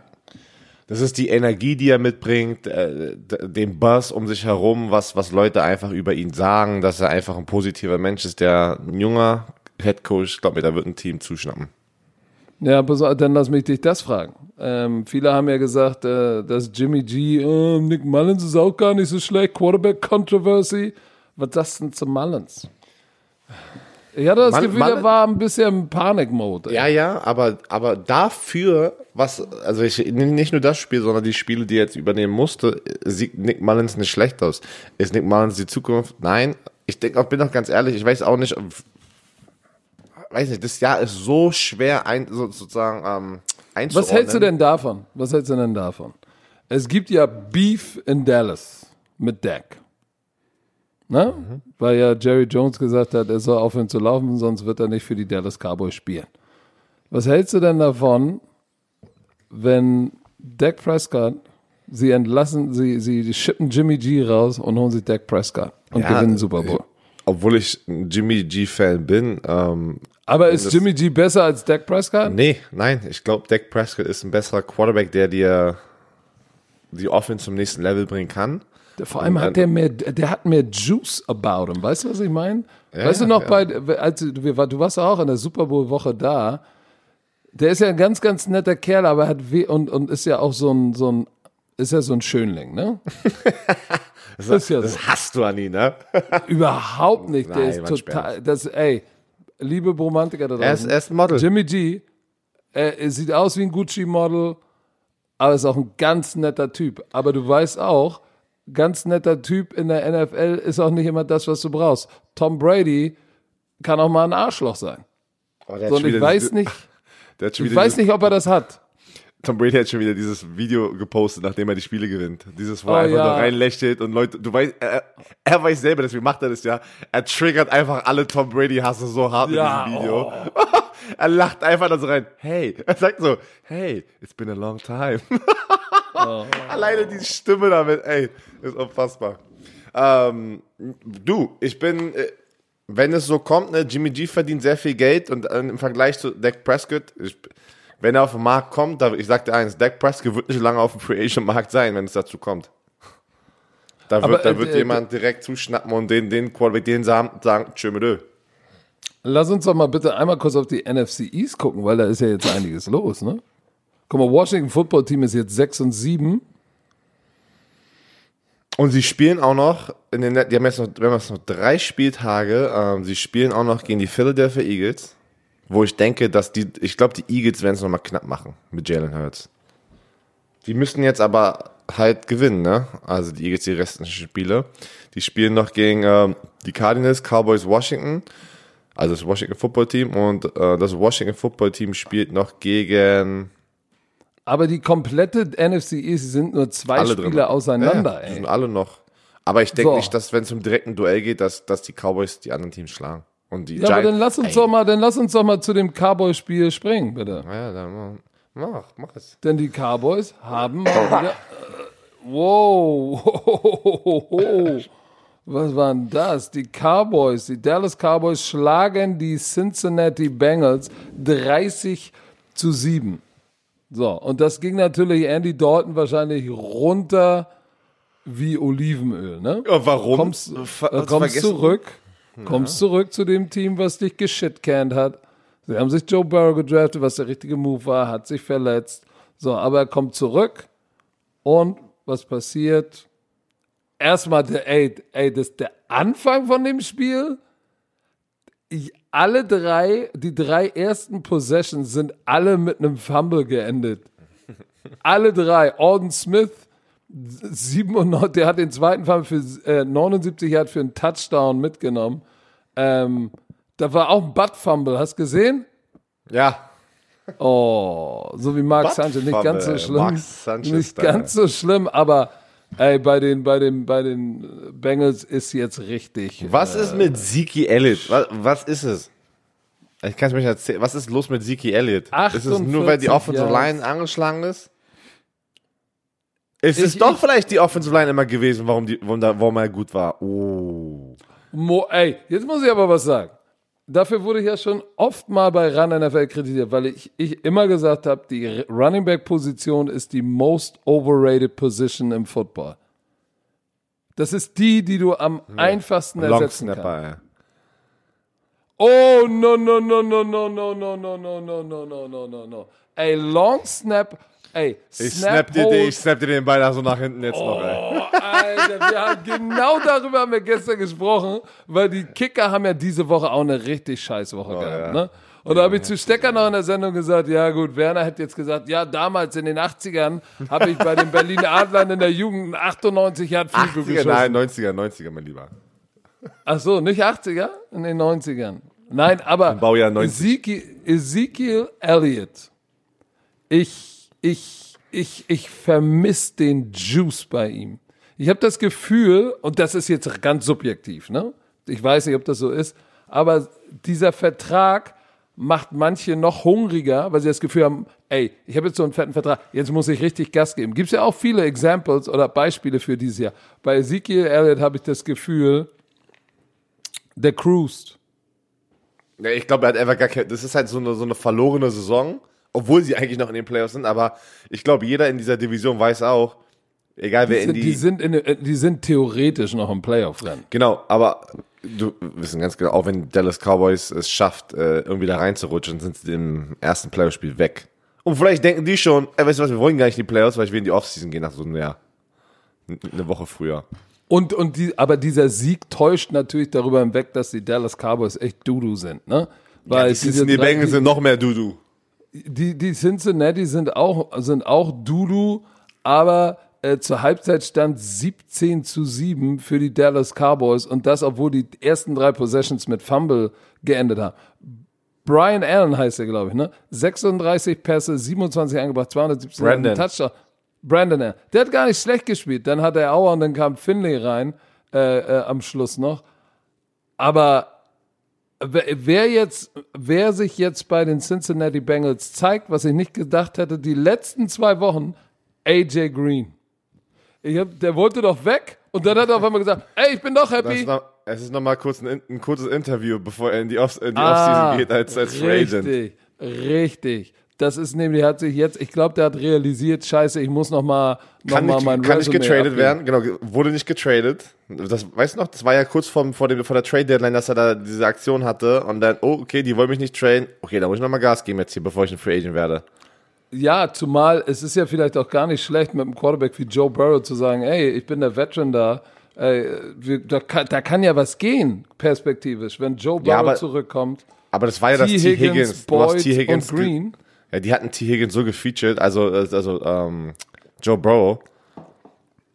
Das ist die Energie, die er mitbringt, äh, den Buzz um sich herum, was, was Leute einfach über ihn sagen, dass er einfach ein positiver Mensch ist, der ein junger Head Coach, glaub mir, da wird ein Team zuschnappen. Ja, dann lass mich dich das fragen. Ähm, viele haben ja gesagt, äh, dass Jimmy G, äh, Nick Mullins ist auch gar nicht so schlecht, Quarterback-Controversy. Was ist das denn zu Mullins? Ich hatte das Mull- Gefühl, Mullins- er war ein bisschen im Panik-Mode. Ja, ja, aber, aber dafür, was, also ich, nicht nur das Spiel, sondern die Spiele, die er jetzt übernehmen musste, sieht Nick Mullins nicht schlecht aus. Ist Nick Mullins die Zukunft? Nein. Ich denke auch, bin auch ganz ehrlich, ich weiß auch nicht, weiß nicht, das Jahr ist so schwer ein, so, sozusagen ähm, einzuordnen. Was hältst du denn davon? Was hältst du denn davon? Es gibt ja Beef in Dallas mit Dak. Ne? Mhm. Weil ja Jerry Jones gesagt hat, er soll aufhören zu laufen, sonst wird er nicht für die Dallas Cowboys spielen. Was hältst du denn davon, wenn Dak Prescott, sie entlassen, sie, sie schippen Jimmy G raus und holen sich Dak Prescott und ja, gewinnen Super Bowl? Obwohl ich ein Jimmy G-Fan bin. Ähm, Aber ist Jimmy G besser als Dak Prescott? Nee, nein. Ich glaube, Dak Prescott ist ein besserer Quarterback, der dir die Offense zum nächsten Level bringen kann. Vor allem hat der mehr, der hat mehr Juice about him. Weißt du, was ich meine? Ja, weißt du noch, ja. bei, als du, du warst auch in der Super Bowl Woche da. Der ist ja ein ganz, ganz netter Kerl, aber hat weh und, und ist ja auch so ein, so ein, ist ja so ein Schönling, ne? das, ist ja das so. hast du an ihn, ne? Überhaupt nicht. Der Nein, ist total, das, ey, liebe Romantiker da draußen. Er ist, er ist Model. Jimmy G, er, er sieht aus wie ein Gucci-Model, aber ist auch ein ganz netter Typ. Aber du weißt auch, ganz netter Typ in der NFL ist auch nicht immer das, was du brauchst. Tom Brady kann auch mal ein Arschloch sein. Oh, so, und ich weiß nicht, ich weiß nicht, ob er das hat. Tom Brady hat schon wieder dieses Video gepostet, nachdem er die Spiele gewinnt. Dieses, wo oh, er einfach ja. da reinlächelt und Leute, du weißt, er, er, weiß selber, deswegen macht er das ja. Er triggert einfach alle Tom Brady-Hasse so hart ja, in diesem Video. Oh. er lacht einfach da so rein, hey. Er sagt so, hey, it's been a long time. oh. Alleine die Stimme damit, ey, ist unfassbar. Ähm, du, ich bin, äh, wenn es so kommt, ne, Jimmy G verdient sehr viel Geld und äh, im Vergleich zu Dak Prescott, ich, wenn er auf den Markt kommt, da, ich sag dir eins, Dak Prescott wird nicht lange auf dem Free Agent Markt sein, wenn es dazu kommt. Da wird, Aber, da wird äh, jemand direkt zuschnappen und den, den Quarterback, den sagen, sagen tschö mit Lass uns doch mal bitte einmal kurz auf die NFC East gucken, weil da ist ja jetzt einiges los, ne? Guck mal, Washington Football Team ist jetzt 6 und 7. Und sie spielen auch noch, in den, die haben jetzt noch, wir haben jetzt noch drei Spieltage, ähm, sie spielen auch noch gegen die Philadelphia Eagles, wo ich denke, dass die, ich glaube, die Eagles werden es nochmal knapp machen mit Jalen Hurts. Die müssen jetzt aber halt gewinnen, ne? Also die Eagles, die restlichen Spiele. Die spielen noch gegen ähm, die Cardinals, Cowboys, Washington, also das Washington Football Team und äh, das Washington Football Team spielt noch gegen aber die komplette NFC East sind nur zwei alle Spiele drin. auseinander. Ja, die sind alle noch. Aber ich denke so. nicht, dass wenn es um direkten Duell geht, dass, dass die Cowboys die anderen Teams schlagen. Und die ja, Giants, aber dann lass uns ey. doch mal, dann lass uns doch mal zu dem Cowboys-Spiel springen, bitte. Ja, dann mach, mach es. Denn die Cowboys haben wieder. Äh, wow. Was war denn das? Die Cowboys, die Dallas Cowboys schlagen die Cincinnati Bengals 30 zu 7. So, und das ging natürlich Andy Dalton wahrscheinlich runter wie Olivenöl, ne? Ja, warum? Kommst, äh, kommst zurück, ja. kommst zurück zu dem Team, was dich geschitcannt hat. Sie haben sich Joe Burrow gedraftet, was der richtige Move war, hat sich verletzt. So, aber er kommt zurück und was passiert? Erstmal, der, ey, ey, das der Anfang von dem Spiel. Ich, alle drei, die drei ersten Possessions sind alle mit einem Fumble geendet. alle drei. Alden Smith, 97, der hat den zweiten Fumble für äh, 79 Yard für einen Touchdown mitgenommen. Ähm, da war auch ein Butt-Fumble, hast du gesehen? Ja. Oh, so wie Mark Sanchez. Nicht ganz so schlimm. Nicht ganz so schlimm, aber Ey, bei den, bei den, bei den Bengals ist jetzt richtig. Was äh, ist mit Zeke Elliott? Was, was ist es? Ich kann es mir nicht erzählen. Was ist los mit Zeke Elliott? Ist es nur, weil die Offensive Line angeschlagen ist? Ist ich, es doch ich, vielleicht die Offensive Line immer gewesen, warum, die, warum, da, warum er gut war? Oh. Mo, ey, jetzt muss ich aber was sagen dafür wurde ich ja schon oft mal bei Run NFL kritisiert, weil ich, ich immer gesagt habe, die Running Back Position ist die most overrated Position im Football. Das ist die, die du am ja. einfachsten ersetzen kannst. Ja. Oh no no no no no no no no no no no no no no no. Ey, Long Snap Ey, ich snap, dir den, ich snap dir den Ball so nach hinten jetzt oh, noch, ey. Alter, wir haben genau darüber haben wir gestern gesprochen, weil die Kicker haben ja diese Woche auch eine richtig scheiß Woche oh, gehabt, ja. ne? Und da habe ich zu Stecker noch in der Sendung gesagt, ja gut, Werner hätte jetzt gesagt, ja, damals in den 80ern habe ich bei den Berliner Adlern in der Jugend 98 Yard Field geschossen. Nein, 90er, 90er, mein Lieber. Ach so, nicht 80er? In den 90ern. Nein, aber Baujahr 90. Ezekiel, Ezekiel Elliott, ich, ich, ich, ich vermisse den Juice bei ihm. Ich habe das Gefühl, und das ist jetzt ganz subjektiv, ne? Ich weiß nicht, ob das so ist, aber dieser Vertrag macht manche noch hungriger, weil sie das Gefühl haben, ey, ich habe jetzt so einen fetten Vertrag, jetzt muss ich richtig Gas geben. Gibt es ja auch viele Examples oder Beispiele für dieses Jahr. Bei Ezekiel Elliott habe ich das Gefühl, der cruised. Ja, ich glaube, er hat einfach gar keine, das ist halt so eine, so eine verlorene Saison, obwohl sie eigentlich noch in den Playoffs sind, aber ich glaube, jeder in dieser Division weiß auch, egal wer Die, in die, die, sind in, die sind theoretisch noch im Playoff-Rennen. genau, aber du wissen ganz genau, auch wenn Dallas Cowboys es schafft, äh, irgendwie da reinzurutschen, sind sie im ersten Playoff-Spiel weg. Und vielleicht denken die schon, ey, weißt du was, wir wollen gar nicht in die Playoffs, weil ich will in die Offseason gehen nach so einem Jahr. Eine Woche früher. Und, und die, aber dieser Sieg täuscht natürlich darüber hinweg, dass die Dallas Cowboys echt Dudu sind, ne? Weil die Cincinnati Bengals sind noch mehr Dudu. die, die Cincinnati sind auch, sind auch Dudu, aber äh, zur Halbzeit stand 17 zu 7 für die Dallas Cowboys und das, obwohl die ersten drei Possessions mit Fumble geendet haben. Brian Allen heißt er, glaube ich, ne? 36 Pässe, 27 eingebracht, 217 Brandon. Touchdown. Brandon Allen. Der hat gar nicht schlecht gespielt. Dann hat er Auer und dann kam Finley rein äh, äh, am Schluss noch. Aber wer wer jetzt, wer sich jetzt bei den Cincinnati Bengals zeigt, was ich nicht gedacht hätte, die letzten zwei Wochen, AJ Green. Hab, der wollte doch weg und dann hat er auf einmal gesagt, ey, ich bin doch happy. noch, es ist noch mal kurz ein, ein kurzes Interview, bevor er in die, Off, in die Ah, Offseason geht als, als Free Agent. Richtig, richtig. Das ist nämlich, hat sich jetzt, ich glaube, der hat realisiert, scheiße, ich muss noch mal, noch Kann mal nicht, mein kann nicht Resume getradet abgeben. werden, genau, ge- wurde nicht getradet. Das, weißt du noch, das war ja kurz vor, vor, dem, vor der Trade-Deadline, dass er da diese Aktion hatte und dann, oh, okay, die wollen mich nicht traden. Okay, da muss ich noch mal Gas geben jetzt hier, bevor ich ein Free Agent werde. Ja, zumal es ist ja vielleicht auch gar nicht schlecht, mit einem Quarterback wie Joe Burrow zu sagen, ey, ich bin der Veteran da, ey, wir, da, kann, da kann ja was gehen, perspektivisch, wenn Joe Burrow Ja, aber- zurückkommt. Aber das war ja das T. T. Higgins, Boyd T. Higgins und Green. Ja, die hatten T. Higgins so gefeatured, also, also ähm, Joe Burrow.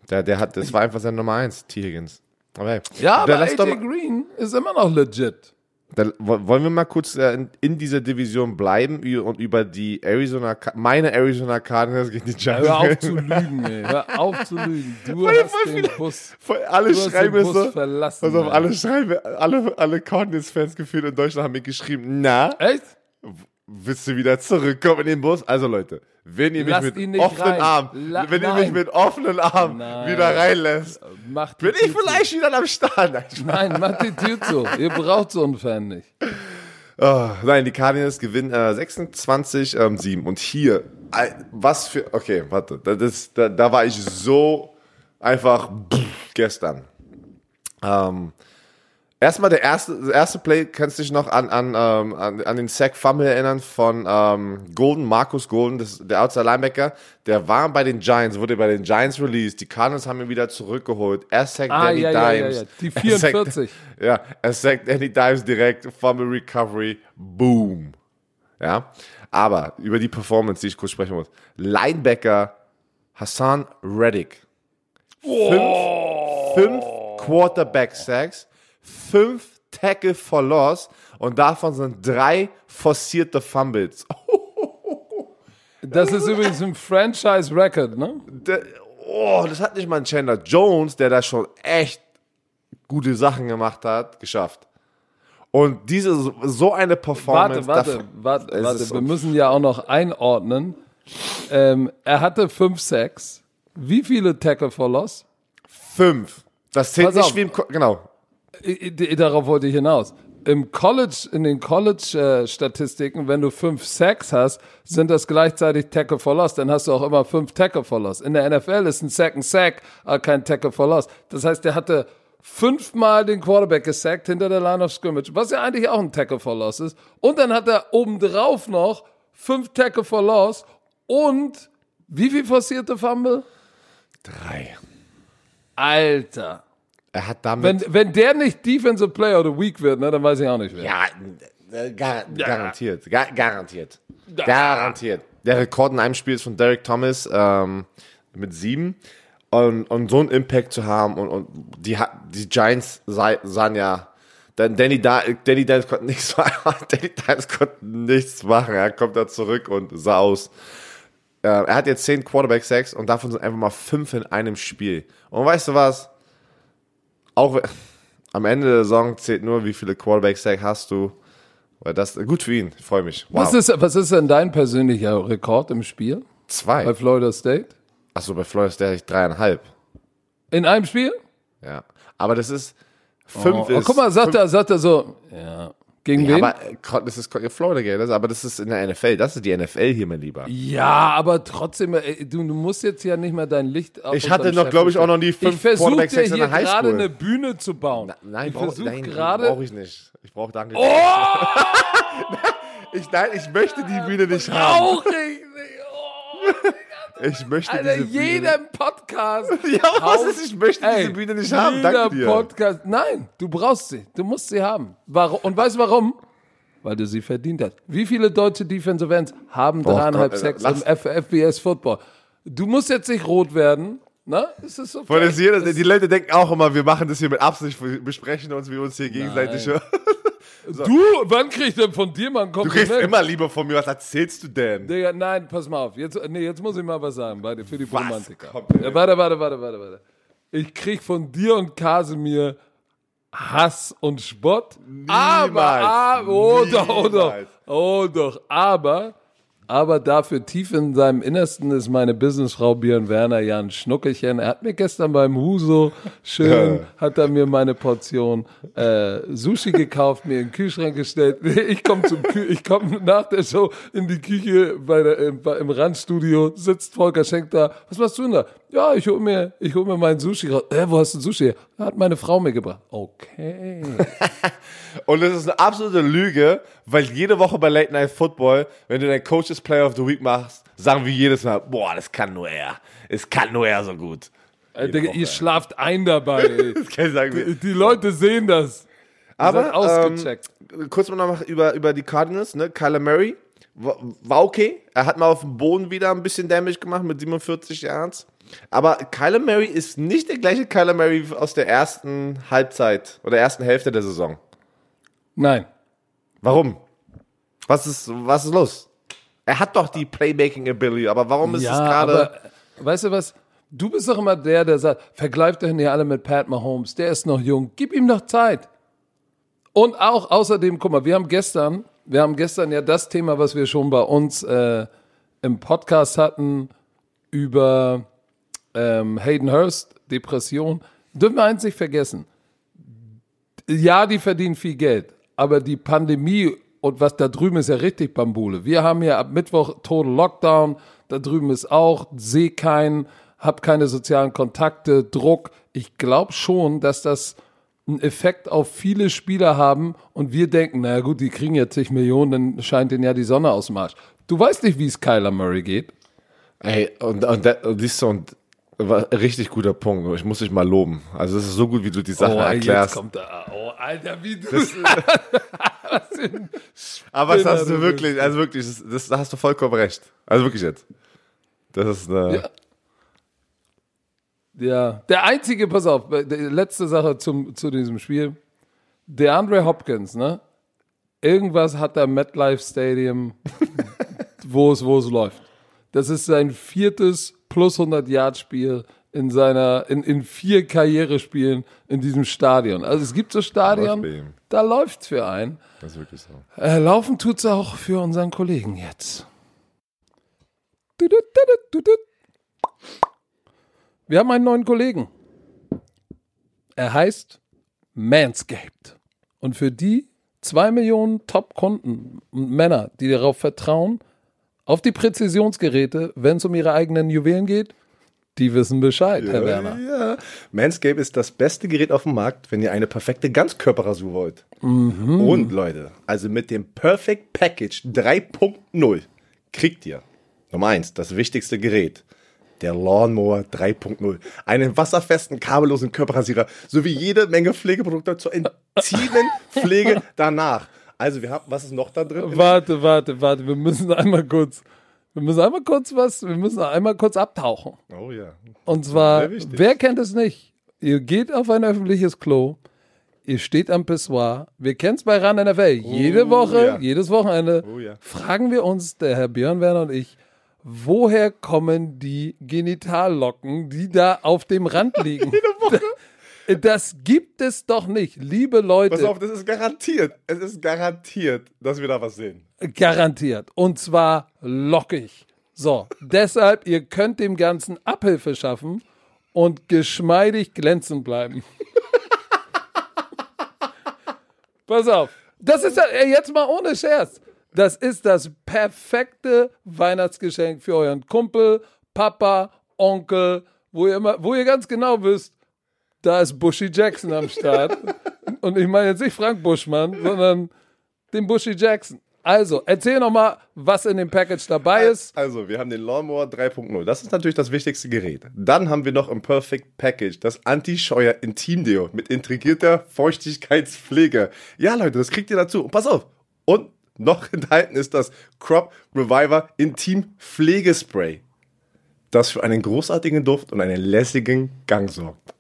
Der, der hat, das war einfach sein Nummer eins, T. Higgins. Aber hey, Ja, dann aber AJ Green ist immer noch legit. Dann wo- wollen wir mal kurz äh, in, dieser Division bleiben und über die Arizona, meine Arizona Cardinals gegen die Giants. Hör auf zu lügen, ey. Hör auf zu lügen. Du Voll- hast voll den Bus. Voll, alle Du hast schreiben den mir Bus so. verlassen, Also ey. alle schreiben, alle, alle Cardinals-Fans gefühlt in Deutschland haben mir geschrieben, na, Echt? Willst du wieder zurückkommen in den Bus? Also Leute, wenn ihr mich mit offenen rein. Armen, La- wenn ihr mich mit offenen Armen Nein. wieder reinlässt, Macht bin ich vielleicht wieder am Start. Nein, macht die Tür zu. Ihr braucht so einen Fan nicht. Oh, nein, die Cardinals gewinnen äh, 26, ähm, 7. Und hier, äh, was für, okay, warte, das ist, da, da war ich so einfach pff, gestern. Ähm, erstmal der erste, das erste Play, kannst du dich noch an, an, ähm, an, an den Sack Fumble erinnern von ähm, Golden, Marcus Golden, das, der Outside Linebacker, der war bei den Giants, wurde bei den Giants released, die Cardinals haben ihn wieder zurückgeholt, er sackt Ah, Danny ja, ja, ja, Dimes. ja. Die Er sackt- 44. ja, er sagt Danny Dimes direkt, Fumble Recovery, boom. Ja, aber über die Performance, die ich kurz sprechen muss. Linebacker Hassan Reddick. Fünf, fünf Quarterback Sacks, fünf Tackle for Loss und davon sind drei forcierte Fumbles. Das ist übrigens ein Franchise-Record, ne? Der, oh, das hat nicht mal ein Chandler Jones, der da schon echt gute Sachen gemacht hat, geschafft. Und diese, so eine Performance. Warte, warte, warte, warte. Wir müssen ja auch noch einordnen. Ähm, er hatte fünf Sacks. Wie viele Tackle for Loss? Fünf. Das zählt Pass nicht auf. wie im, Ko- genau. Darauf wollte ich hinaus. Im College, in den College-Statistiken, wenn du fünf Sacks hast, sind das gleichzeitig Tackle for Loss. Dann hast du auch immer fünf Tackle for Loss. In der NFL ist ein Sack ein Sack, aber kein Tackle for Loss. Das heißt, der hatte fünfmal den Quarterback gesackt hinter der Line of Scrimmage, was ja eigentlich auch ein Tackle for Loss ist. Und dann hat er obendrauf noch fünf Tackle for Loss und wie viel forcierte Fumble? Drei. Alter. Er hat damit. Wenn, wenn der nicht Defensive Player of the Week wird, ne, dann weiß ich auch nicht wer. ja, äh, gar, garantiert. Gar, garantiert. Garantiert. Der Rekord in einem Spiel ist von Derek Thomas ähm, mit sieben. Und, und so einen Impact zu haben und, und die, die Giants sahen ja Dann Danny, da Danny Dimes konnte nichts machen. Danny Dimes konnte nichts machen. Er kommt da zurück und sah aus. Äh, er hat jetzt zehn Quarterback-Sacks und davon sind einfach mal fünf in einem Spiel. Und weißt du was? Auch am Ende der Saison zählt nur, wie viele Quarterback-Sacks hast du. Weil das gut für ihn. Ich freue mich. Wow. Was, ist, was ist denn dein persönlicher Rekord im Spiel bei Zwei. Florida State? Achso, bei Florida State hatte ich dreieinhalb. In einem Spiel? Ja. Aber das ist fünf Oh, ist. guck mal, sagt fünf, er, sagt er so, ja. Gegen ja, wen? aber äh, das ist Florida das- aber das ist in der NFL. Das ist die NFL hier, mein Lieber. Ja, aber trotzdem, ey, du, du musst jetzt ja nicht mehr dein Licht auf Ich hatte noch, glaube ich, auch noch die fünf Ich versuche hier gerade eine Bühne zu bauen. Nein, ich brauch, versuche nein gerade. brauche ich nicht. Ich brauche danke. Oh, Ich, nein, ich möchte die Bühne nicht haben. auch ich nicht. Oh, Ich möchte Alter, diese jeder im Podcast. Bühne. Ja, was ist? Ich möchte Ey, diese Bühne nicht haben. Danke dir. Podcast. Nein, du brauchst sie. Du musst sie haben. Warum? Und weißt du warum? Weil du sie verdient hast. Wie viele deutsche Defensive Ends haben dreieinhalb Gott, Sex im FBS Football? Du musst jetzt nicht rot werden. Ne? Ist das okay? Das jeder, die Leute denken auch immer, wir machen das hier mit Absicht, wir besprechen uns, wie wir uns hier gegenseitig hören. Du, wann krieg ich denn von dir mal ein Du Kompliment? kriegst immer lieber von mir, was erzählst du denn? Digga, nein, pass mal auf. Jetzt, nee, jetzt muss ich mal was sagen bei, für die Was Romantiker. Ja, warte, warte, warte, warte, warte. Ich krieg von dir und Kasimir Hass und Spott. Aber, aber, oh doch, oh doch, Niemals. oh doch, aber, aber dafür tief in seinem Innersten ist meine Businessfrau Björn Werner ja ein Schnuckelchen. Er hat mir gestern beim Huso schön, hat er mir meine Portion äh, Sushi gekauft, mir in den Kühlschrank gestellt. Ich komme zum Kü ich komme nach der Show in die Küche bei der, im, im Randstudio, sitzt Volker Schenk da. Was machst du denn da? Ja, ich hol mir, ich hol mir meinen Sushi raus. Äh, wo hast du Sushi her? Hat meine Frau mir gebracht. Okay. Und das ist eine absolute Lüge, weil jede Woche bei Late Night Football, wenn du dein Coaches Player of the Week machst, sagen wir jedes Mal, boah, das kann nur er. Es kann nur er so gut. Äh, Digga, ihr schlaft ein dabei. Das kann ich sagen. Die, die Leute sehen das. Aber ausgecheckt. Ähm, kurz mal noch über, über die Cardinals, ne? Kyler Murray war okay. Er hat mal auf dem Boden wieder ein bisschen Damage gemacht mit 47 Yards. Aber Kyler Murray ist nicht der gleiche Kyler Murray aus der ersten Halbzeit oder ersten Hälfte der Saison. Nein. Warum? Was ist, was ist los? Er hat doch die Playmaking Ability, aber warum ist es gerade. weißt du was? Du bist doch immer der, der sagt, vergleicht euch nicht alle mit Pat Mahomes, der ist noch jung, gib ihm doch Zeit. Und auch außerdem, guck mal, wir haben gestern, wir haben gestern ja das Thema, was wir schon bei uns äh, im Podcast hatten über ähm, Hayden Hurst, Depression, dürfen wir eins nicht vergessen. Ja, die verdienen viel Geld, aber die Pandemie und was da drüben ist ja richtig Bambule. Wir haben ja ab Mittwoch Total Lockdown, da drüben ist auch, seh keinen, hab keine sozialen Kontakte, Druck. Ich glaube schon, dass das einen Effekt auf viele Spieler haben und wir denken, na gut, die kriegen jetzt zig Millionen, dann scheint denen ja die Sonne aus dem Arsch. Du weißt nicht, wie es Kyler Murray geht. Ey, und, und, und und war richtig guter Punkt. Ich muss dich mal loben. Also, es ist so gut, wie du die Sache Oh, jetzt erklärst. kommt da. Oh, Alter, wie du. Aber das hast du wirklich, also wirklich, das, das, da hast du vollkommen recht. Also wirklich jetzt. Das ist eine. Ja. Ja, der einzige, pass auf, letzte Sache zum, zu diesem Spiel. Der Andre Hopkins, ne? Irgendwas hat der MetLife Stadium, wo es, wo es läuft. Das ist sein viertes plus 100 Yard Spiel in seiner, in, in vier Karrierespielen in diesem Stadion. Also es gibt so Läuft bei ihm. da läuft's für einen. Das ist wirklich so. Äh, laufen tut's auch für unseren Kollegen jetzt. Wir haben einen neuen Kollegen. Er heißt Manscaped. Und für die zwei Millionen Top-Kunden und Männer, die darauf vertrauen, auf die Präzisionsgeräte, wenn es um ihre eigenen Juwelen geht, die wissen Bescheid, Herr Werner. Ja. Manscaped ist das beste Gerät auf dem Markt, wenn ihr eine perfekte Ganzkörperrasur wollt. Und Leute, also mit dem Perfect Package 3.0 kriegt ihr Nummer eins das wichtigste Gerät. Der Lawnmower 3.0. Einen wasserfesten, kabellosen Körperrasierer sowie jede Menge Pflegeprodukte zur intimen Pflege danach. Also wir haben, was ist noch da drin? Warte, warte, warte, wir müssen einmal kurz, wir müssen einmal kurz was, wir müssen einmal kurz abtauchen. Oh ja. Und zwar, wer kennt es nicht? Ihr geht auf ein öffentliches Klo, ihr steht am Pissoir. Wir kennen es bei RAN NFL. Jede Oh, Woche, ja. jedes Wochenende Oh, ja. fragen wir uns, der Herr Björn Werner und ich, woher kommen die Genitallocken, die da auf dem Rand liegen? Das gibt es doch nicht, liebe Leute. Pass auf, das ist garantiert. Es ist garantiert, dass wir da was sehen. Garantiert. Und zwar lockig. So, deshalb, ihr könnt dem Ganzen Abhilfe schaffen und geschmeidig glänzend bleiben. Pass auf. Das ist jetzt mal ohne Scherz. Das ist das perfekte Weihnachtsgeschenk für euren Kumpel, Papa, Onkel, wo ihr immer, wo ihr ganz genau wisst, da ist Bushy Jackson am Start. Und ich meine jetzt nicht Frank Buschmann, sondern den Bushy Jackson. Also, erzähl noch mal, was in dem Package dabei ist. Also, wir haben den Lawnmower 3.0. Das ist natürlich das wichtigste Gerät. Dann haben wir noch im Perfect Package das Anti-Scheuer Intim-Deo mit integrierter Feuchtigkeitspflege. Ja, Leute, das kriegt ihr dazu. Und pass auf. Und noch enthalten ist das Crop Reviver Intim Pflegespray, das für einen großartigen Duft und einen lässigen Gang sorgt.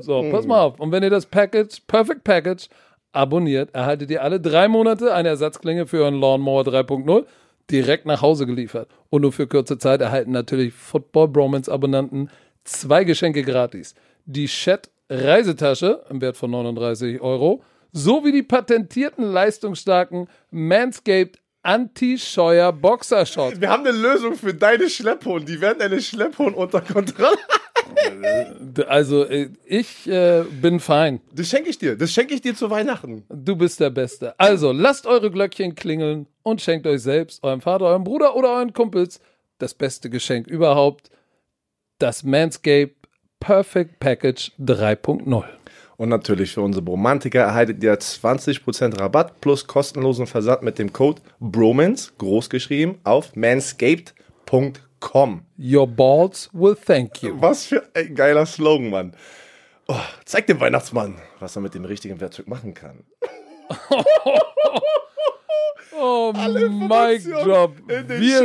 So, pass mal auf. Und wenn ihr das Package, Perfect Package, abonniert, erhaltet ihr alle drei Monate eine Ersatzklinge für euren Lawnmower 3.0 direkt nach Hause geliefert. Und nur für kurze Zeit erhalten natürlich Football Bromance Abonnenten zwei Geschenke gratis. Die Chat Reisetasche im Wert von 39 Euro sowie die patentierten leistungsstarken Manscaped Anti-Scheuer Boxershorts. Wir haben eine Lösung für deine Schlepphund. Die werden deine Schlepphund unter Kontrolle. Also, äh, ich äh, bin fein. Das schenke ich dir. Das schenke ich dir zu Weihnachten. Du bist der Beste. Also, lasst eure Glöckchen klingeln und schenkt euch selbst, eurem Vater, eurem Bruder oder euren Kumpels das beste Geschenk überhaupt. Das Manscaped Perfect Package 3.0. Und natürlich für unsere Bromantiker erhaltet ihr 20% Rabatt plus kostenlosen Versand mit dem Code BROMANCE, großgeschrieben, auf manscaped.com. Your balls will thank you. Was für ein geiler Slogan, Mann. Oh, zeig dem Weihnachtsmann, was er mit dem richtigen Werkzeug machen kann. Oh, in den Wir,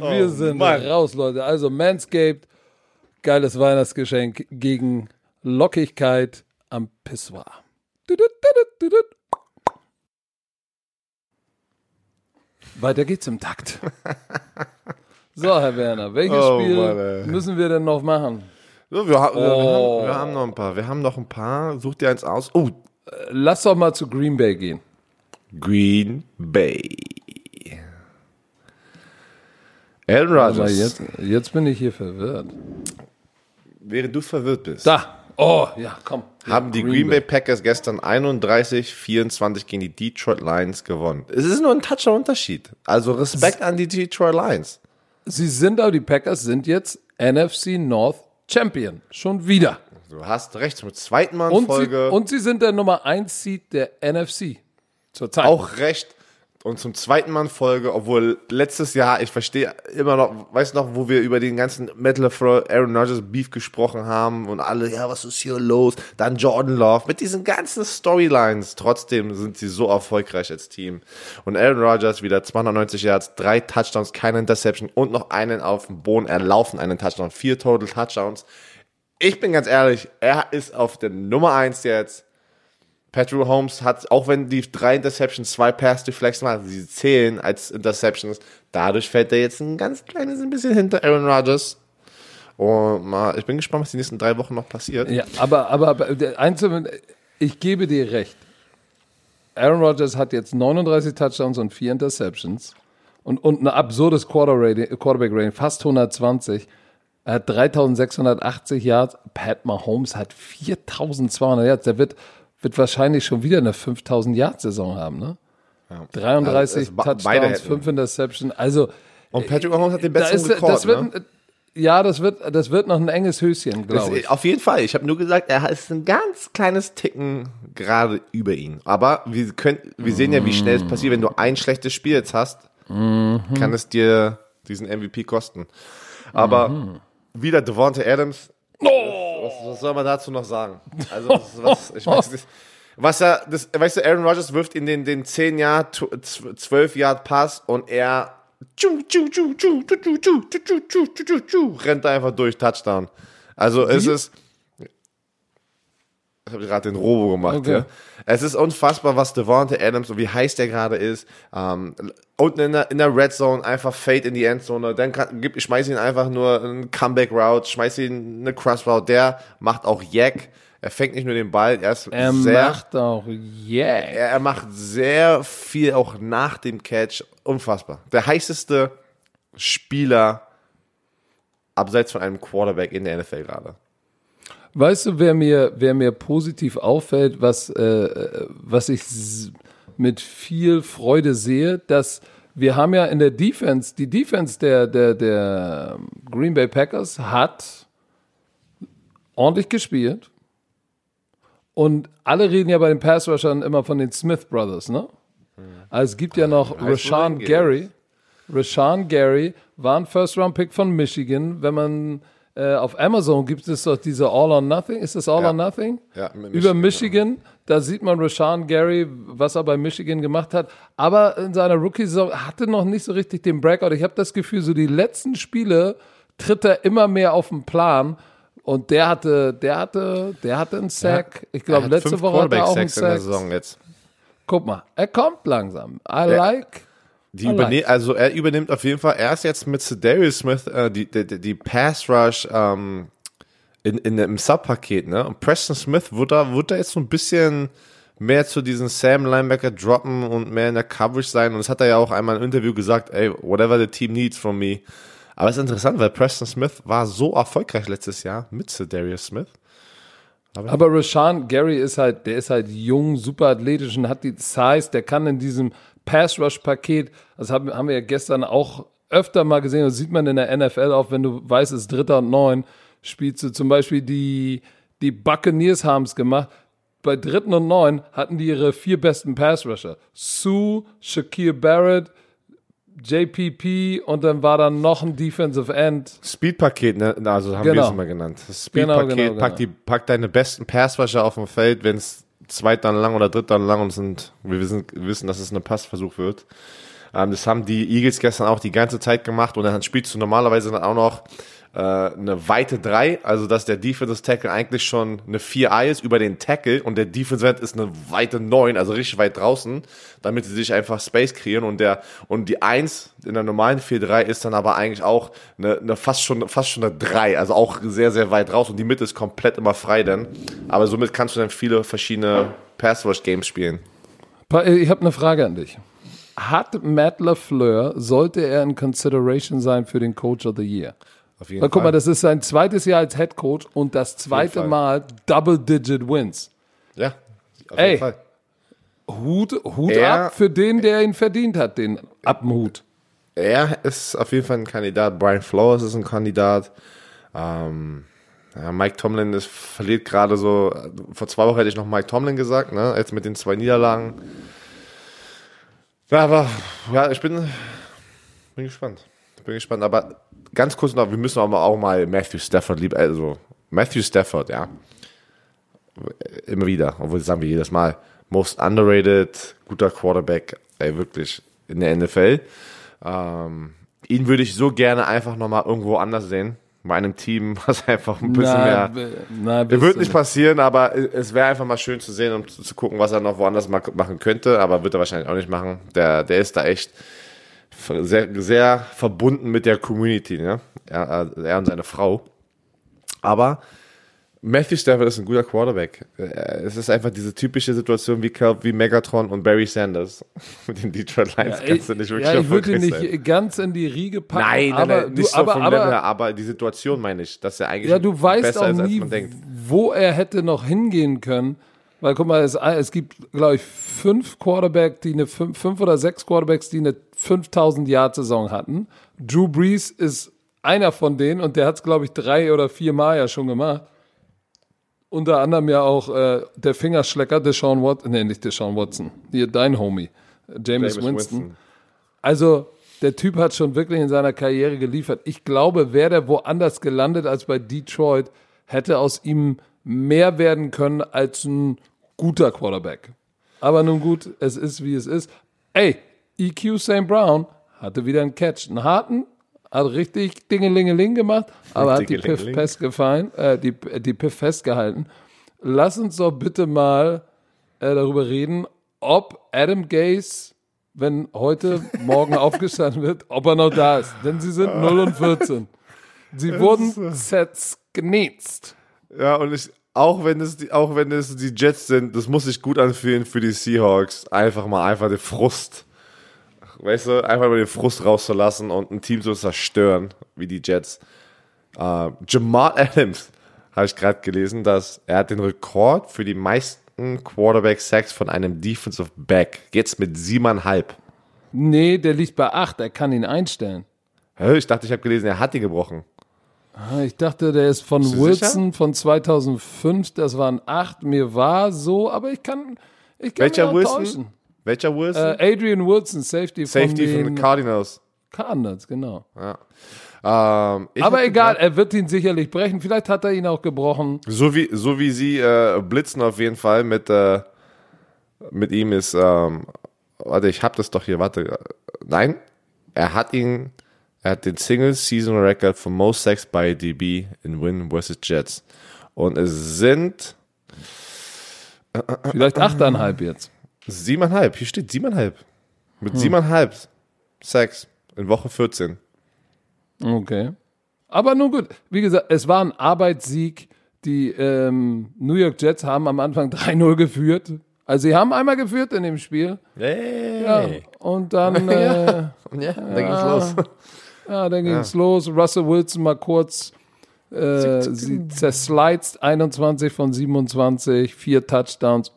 Oh, sind Mann. raus, Leute. Also, Manscaped, geiles Weihnachtsgeschenk gegen Lockigkeit am Pissoir. Weiter geht's im Takt. So, Herr Werner, welches Oh, Spiel Mann, müssen wir denn noch machen? So, wir, ha- wir, Oh. haben, wir haben noch ein paar. Wir haben noch ein paar. Such dir eins aus. Oh, Lass doch mal zu Green Bay gehen. Green Bay. Aaron Rodgers. jetzt, jetzt bin ich hier verwirrt. Während du verwirrt bist. Da. Oh, ja, komm. haben die Green, Bay Packers gestern 31-24 gegen die Detroit Lions gewonnen. Es ist nur ein Toucher-Unterschied. Also Respekt an die Detroit Lions. Sie sind aber, die Packers sind jetzt NFC North Champion. Schon wieder. Du hast recht, zum zweiten Mal in Und sie, Folge. und sie sind der Nummer 1 Seed der NFC. Zurzeit. auch recht. Und zum zweiten Mal in Folge, obwohl letztes Jahr, ich verstehe immer noch, weißt du noch, wo wir über den ganzen Metal for Aaron Rodgers Beef gesprochen haben und alle, ja, was ist hier los? Dann Jordan Love mit diesen ganzen Storylines. Trotzdem sind sie so erfolgreich als Team. Und Aaron Rodgers wieder 290 Yards, drei Touchdowns, keine Interception und noch einen auf dem Boden erlaufen, einen Touchdown, vier Total Touchdowns. Ich bin ganz ehrlich, er ist auf der Nummer eins jetzt. Patrick Holmes hat, auch wenn die drei Interceptions, zwei Pass Deflections waren, sie zählen als Interceptions, dadurch fällt er jetzt ein ganz kleines ein bisschen hinter Aaron Rodgers. Und mal, ich bin gespannt, was die nächsten drei Wochen noch passiert. Ja, aber, aber, aber Einzelne, ich gebe dir recht. Aaron Rodgers hat jetzt 39 Touchdowns und 4 Interceptions und, und ein absurdes Quarter Rating, Quarterback Rating, fast 120. Er hat 3680 Yards. Pat Mahomes hat 4200 Yards. Der wird, wird wahrscheinlich schon wieder eine 5000 Yards Saison haben, ne? 33 Also, beide Touchdowns, hätten. 5 Interceptions. Also, Und Patrick Mahomes hat den da besseren ist, Rekord. das wird, ne? ja, das wird, das wird noch ein enges Höschen, glaube ich. auf jeden Fall. Ich habe nur gesagt, er ist ein ganz kleines Ticken gerade über ihn. Aber wir, können, wir sehen ja, wie schnell es passiert. Wenn du ein schlechtes Spiel jetzt hast, kann es dir diesen MVP kosten. Aber wieder Devonta Adams was, was soll man dazu noch sagen? Also, was, was ich weiß nicht. Was er, das, weißt du, Aaron Rodgers wirft in den, den 10 Jahr, 12 Jahr Pass und er rennt einfach durch, Touchdown. Also es ist. Ich habe gerade den Robo gemacht, okay. ja. Es ist unfassbar, was Devonta Adams und wie heiß der gerade ist. Ähm, unten in der, in der Red Zone einfach Fade in die Endzone. Dann gib, ich schmeiß ihn einfach nur einen Comeback Route, schmeiß ihn eine Cross Route. Der macht auch Jack. Er fängt nicht nur den Ball, er ist Er sehr, macht auch yeah. er, er macht sehr viel auch nach dem Catch. Unfassbar. Der heißeste Spieler abseits von einem Quarterback in der NFL gerade. Weißt du, wer mir, wer mir positiv auffällt, was, äh, was ich mit viel Freude sehe, dass wir haben ja in der Defense, die Defense der, der, der Green Bay Packers hat ordentlich gespielt. Und alle reden ja bei den Pass Rushern immer von den Smith Brothers, ne? Also es gibt ja noch Rashawn. Gary. Rashawn Gary war ein First-Round-Pick von Michigan. Wenn man äh, auf Amazon gibt es doch diese All or Nothing. Ist das All Ja. or Nothing? Ja, mit Über Michigan, Michigan. Da sieht man Rashawn Gary, was er bei Michigan gemacht hat. Aber in seiner Rookie-Saison hatte noch nicht so richtig den Breakout. Ich habe das Gefühl, so die letzten Spiele tritt er immer mehr auf den Plan. Und der hatte, der hatte, der hatte einen Sack. Ich glaube, letzte Woche hat er auch einen Quarterback-Sacks in der Sack. Saison jetzt. Guck mal, er kommt langsam. I like. Die überne also er übernimmt auf jeden Fall erst jetzt mit Darius Smith äh, die, die, die Pass Rush ähm, in, in dem Subpaket, ne? Und Preston Smith wird da, wird da jetzt so ein bisschen mehr zu diesen Sam Linebacker droppen und mehr in der Coverage sein. Und das hat er ja auch einmal im Interview gesagt, ey, whatever the team needs from me. Aber es ist interessant, weil Preston Smith war so erfolgreich letztes Jahr mit Darius Smith. Aber Rashawn Gary ist halt, der ist halt jung, super athletisch und hat die Size, der kann in diesem Pass-Rush-Paket, das haben, haben wir ja gestern auch öfter mal gesehen, das sieht man in der NFL auch, wenn du weißt, es ist Dritter und Neun, spielst du zum Beispiel die, die Buccaneers haben es gemacht, bei Dritten und Neun hatten die ihre vier besten Pass-Rusher. Sue, Shakir Barrett, JPP und dann war dann noch ein Defensive End. Speed-Paket, ne? Also haben wir Genau. es immer genannt. Genau, Speed-Paket, genau, genau. pack, die, pack deine besten Passwasher auf dem Feld, wenn es zweit dann lang oder dritt dann lang und sind, wir wissen, wissen, dass es ein Passversuch wird. Ähm, das haben die Eagles gestern auch die ganze Zeit gemacht und dann spielst du normalerweise dann auch noch äh, eine weite 3, also dass der Defensive Tackle eigentlich schon eine 4-Eye ist über den Tackle und der Defensive End ist eine weite 9, also richtig weit draußen, damit sie sich einfach Space kreieren und der und die 1 in der normalen 4-3 ist dann aber eigentlich auch eine, eine fast schon fast schon eine 3, also auch sehr sehr weit raus und die Mitte ist komplett immer frei dann, aber somit kannst du dann viele verschiedene Pass Rush Games spielen. Pa- Ich habe eine Frage an dich. Hat Matt LaFleur, sollte er in Consideration sein für den Coach of the Year? Auf jeden Weil, guck mal, das ist sein zweites Jahr als Head Coach und das zweite Fall. Mal Double-Digit Wins. ja, auf Ey. jeden Fall. Hut, Hut Er- ab für den, der ihn verdient hat, den ab dem Hut. Er ist auf jeden Fall ein Kandidat. Brian Flores ist ein Kandidat. Ähm, ja, Mike Tomlin ist, verliert gerade so. Vor zwei Wochen hätte ich noch Mike Tomlin gesagt, ne? Jetzt mit den zwei Niederlagen. Ja, aber ja, ich bin, bin gespannt. Bin gespannt. Aber ganz kurz noch, wir müssen auch mal, auch mal Matthew Stafford lieb, also Matthew Stafford, ja. Immer wieder, obwohl das sagen wir jedes Mal. Most underrated, guter Quarterback, ey, wirklich in der NFL. Ähm, ihn würde ich so gerne einfach nochmal irgendwo anders sehen. Bei einem Team, was einfach ein bisschen mehr. b- na, bist wird nicht passieren, aber es wäre einfach mal schön zu sehen und zu, zu gucken, was er noch woanders ma- machen könnte, aber wird er wahrscheinlich auch nicht machen. Der, der ist da echt sehr, sehr verbunden mit der Community, ne? Er, er und seine Frau. Aber Matthew Stafford ist ein guter Quarterback. Äh, Es ist einfach diese typische Situation wie, Cal- wie Megatron und Barry Sanders. Mit den Detroit Lions kannst du nicht wirklich ja, ich würde ihn nicht sein. ganz in die Riege packen. Nein, nein, aber nein, du, nicht so aber, vom aber, Level aber die Situation meine ich, dass er eigentlich Ja, du weißt besser auch ist, als nie, man denkt. wo er hätte noch hingehen können. Weil, guck mal, es, es gibt, glaube ich, fünf Quarterbacks, die eine fünf, fünf oder sechs Quarterbacks, die eine 5000 Jahr Saison hatten. Drew Brees ist einer von denen und der hat es, glaube ich, drei oder vier Mal ja schon gemacht. Unter anderem ja auch äh, der Fingerschlecker Deshaun Watson, nee, nicht Deshaun Watson, hier dein Homie, äh, James, Jameis Winston. Also, der Typ hat schon wirklich in seiner Karriere geliefert. Ich glaube, wäre der woanders gelandet als bei Detroit, hätte aus ihm mehr werden können als ein guter Quarterback. Aber nun gut, es ist wie es ist. Ey, EQ St. Brown hatte wieder einen Catch, einen harten, hat richtig Dingelingeling gemacht, aber hat die Piff Dingelingeling. festgefallen, äh, die, die Piff festgehalten. lass uns doch bitte mal äh, darüber reden, ob Adam Gaze, wenn heute Morgen aufgestanden wird, ob er noch da ist. Denn sie sind 0 und 14. Sie wurden zersknetzt. Ja, und ich, auch wenn es die, auch wenn es die Jets sind, das muss sich gut anfühlen für die Seahawks. Einfach mal einfach den Frust. Weißt du, einfach mal den Frust rauszulassen und ein Team zu zerstören, wie die Jets. Äh, Jamal Adams, habe ich gerade gelesen, dass er hat den Rekord für die meisten Quarterback-Sacks von einem Defensive Back. Jetzt mit siebeneinhalb. Nee, der liegt bei 8, er kann ihn einstellen. Ich dachte, ich habe gelesen, er hat ihn gebrochen. Ah, Ich dachte, der ist von Wilson von 2005, das waren 8. Mir war so, aber ich kann, ich kann Welcher Wilson? täuschen. Welcher Wilson? Äh, Adrian Wilson, Safety, Safety von von den den Cardinals. Cardinals, genau. Ähm, ich Aber egal, gedacht, er wird ihn sicherlich brechen. Vielleicht hat er ihn auch gebrochen. So wie, so wie sie äh, blitzen auf jeden Fall mit, äh, mit ihm ist, ähm, warte, ich hab das doch hier, warte. Nein, er hat ihn, er hat den Single Season Record for Most Sacks by DB in Win vs. Jets. Und es sind Vielleicht achteinhalb jetzt. siebeneinhalb, hier steht siebeneinhalb. Mit siebeneinhalb Sacks in Woche 14. Okay. Aber nun gut, wie gesagt, es war ein Arbeitssieg. Die ähm, New York Jets haben am Anfang 3-0 geführt. Also sie haben einmal geführt in dem Spiel. Hey. Ja, und dann, äh, Ja, da ging's los. Ja, dann ging es los. Russell Wilson mal kurz. Äh, sie zerslizt 21 von 27, vier Touchdowns.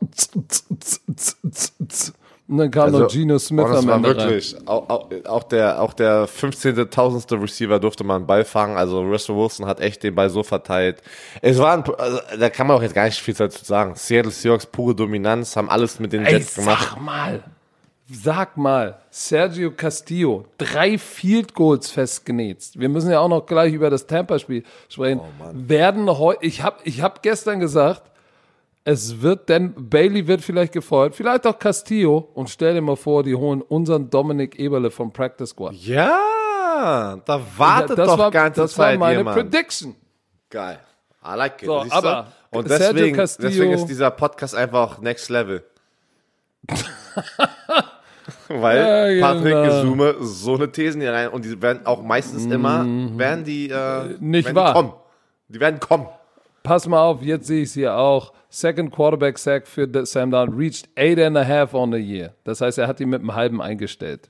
Und dann kam noch Geno Smith und das am war Ende rein. wirklich, auch, auch, auch der, auch der 15.000. Receiver durfte mal einen Ball fangen. Also Russell Wilson hat echt den Ball so verteilt. Es war, ein, also, da kann man auch jetzt gar nicht viel dazu sagen. Seattle Seahawks, pure Dominanz, haben alles mit den Ey, Jets gemacht. sag mal, sag mal, Sergio Castillo, drei Field Goals festgenäht. Wir müssen ja auch noch gleich über das Tampa-Spiel sprechen. Oh, Werden heute, ich habe ich hab gestern gesagt, es wird, denn Bailey wird vielleicht gefeuert, vielleicht auch Castillo und stell dir mal vor, die holen unseren Dominik Eberle vom Practice Squad. Ja, da wartet das doch war, ganze das Zeit war meine jemand. Prediction. Geil. I like it. So, du? aber Und deswegen, deswegen ist dieser Podcast einfach next level. Weil Ja, Patrick genau. Gesume so eine Thesen hier rein und die werden auch meistens immer, werden die, äh, Mhm. Nicht werden wahr. Die, kommen. die werden kommen. Pass mal auf, jetzt sehe ich es hier auch. Second Quarterback Sack für Sam Darnold reached eight and a half on a year. Das heißt, er hat ihn mit einem halben eingestellt.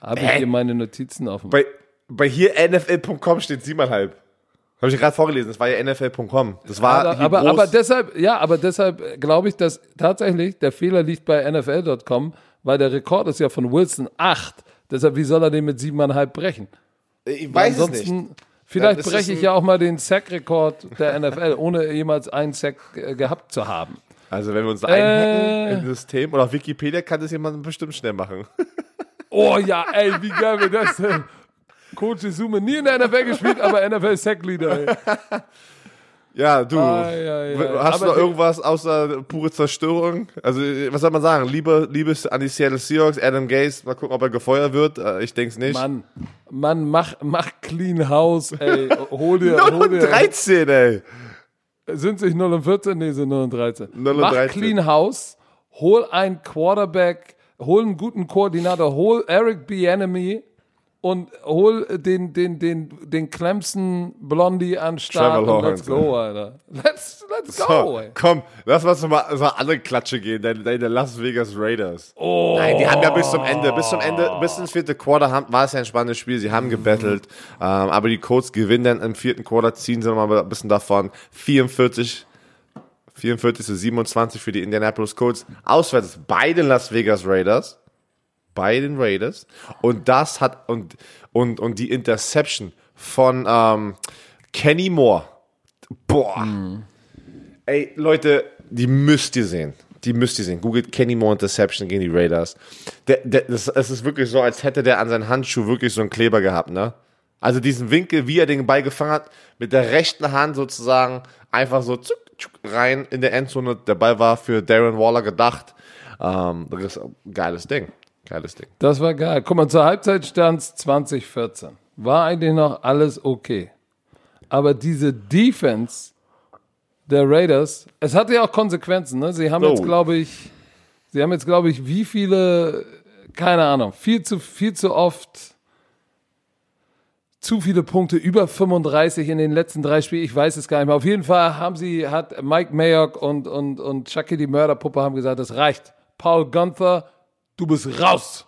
Habe ich hier meine Notizen offen. Bei, bei hier NFL.com steht siebeneinhalb. Habe ich gerade vorgelesen, das war ja NFL.com. Das war aber, aber, aber deshalb, ja, aber deshalb glaube ich, dass tatsächlich der Fehler liegt bei NFL.com, weil der Rekord ist ja von Wilson 8. Deshalb, wie soll er den mit siebeneinhalb brechen? ich weiß es nicht. vielleicht breche ich ja auch mal den Sack-Rekord der NFL, ohne jemals einen Sack äh, gehabt zu haben. Also wenn wir uns Äh. einhacken im System oder auf Wikipedia kann das jemand bestimmt schnell machen. Oh ja, ey, wie geil wäre das denn? Coach Sume nie in der NFL gespielt, aber NFL Sack Leader. Ey. Ja, du. Ah, ja, ja. Hast du Aber noch die- irgendwas außer pure Zerstörung? Also, was soll man sagen? Liebe, Liebes an die Seattle Seahawks, Adam Gaze, mal gucken, ob er gefeuert wird. Äh, Ich denke es nicht. Mann, Mann, mach, mach Clean House, ey. Hol dir, hol dir. 13, ey. Sind sich 0 und 14? Nee, sind 0 und 13. 0 und mach 13. Clean House, hol einen Quarterback, hol einen guten Koordinator, hol Eric Bieniemy und hol den, den, den, den Clemson Blondie an Start Trevor und let's Lawrence, go, Alter. Let's, let's go, So, ey. komm, lass mal so andere Klatsche gehen, deine, deine Las Vegas Raiders. Oh. Nein, die haben ja bis zum Ende, bis zum Ende, bis ins vierte Quarter haben, war es ja ein spannendes Spiel. Sie haben gebettelt, ähm, aber die Colts gewinnen dann im vierten Quarter, ziehen sie nochmal ein bisschen davon. 44, 44 zu 27 für die Indianapolis Colts. Auswärts bei den Las Vegas Raiders. Bei den Raiders. Und das hat, und, und, und die Interception von ähm, Kenny Moore. Boah. Ey, Leute, die müsst ihr sehen. Die müsst ihr sehen. Googelt Kenny Moore Interception gegen die Raiders. Der, der, das, es ist wirklich so, als hätte der an seinen Handschuh wirklich so einen Kleber gehabt, ne? Also diesen Winkel, wie er den Ball gefangen hat, mit der rechten Hand sozusagen einfach so zuck, zuck, rein in der Endzone. Der Ball war für Darren Waller gedacht. Ähm, das ist ein geiles Ding. Geiles Ding. Das war geil. Guck mal, zur Halbzeit stand 2014. War eigentlich noch alles okay. Aber diese Defense der Raiders. Es hatte ja auch Konsequenzen. Ne? Sie haben Oh. jetzt, glaube ich, sie haben jetzt, glaube ich, wie viele, keine Ahnung, viel zu, viel zu oft zu viele Punkte, über 35 in den letzten drei Spielen. Ich weiß es gar nicht mehr. Auf jeden Fall haben sie, hat Mike Mayock und, und, und Chucky die Mörderpuppe haben gesagt, das reicht. Paul Gunther, du bist raus.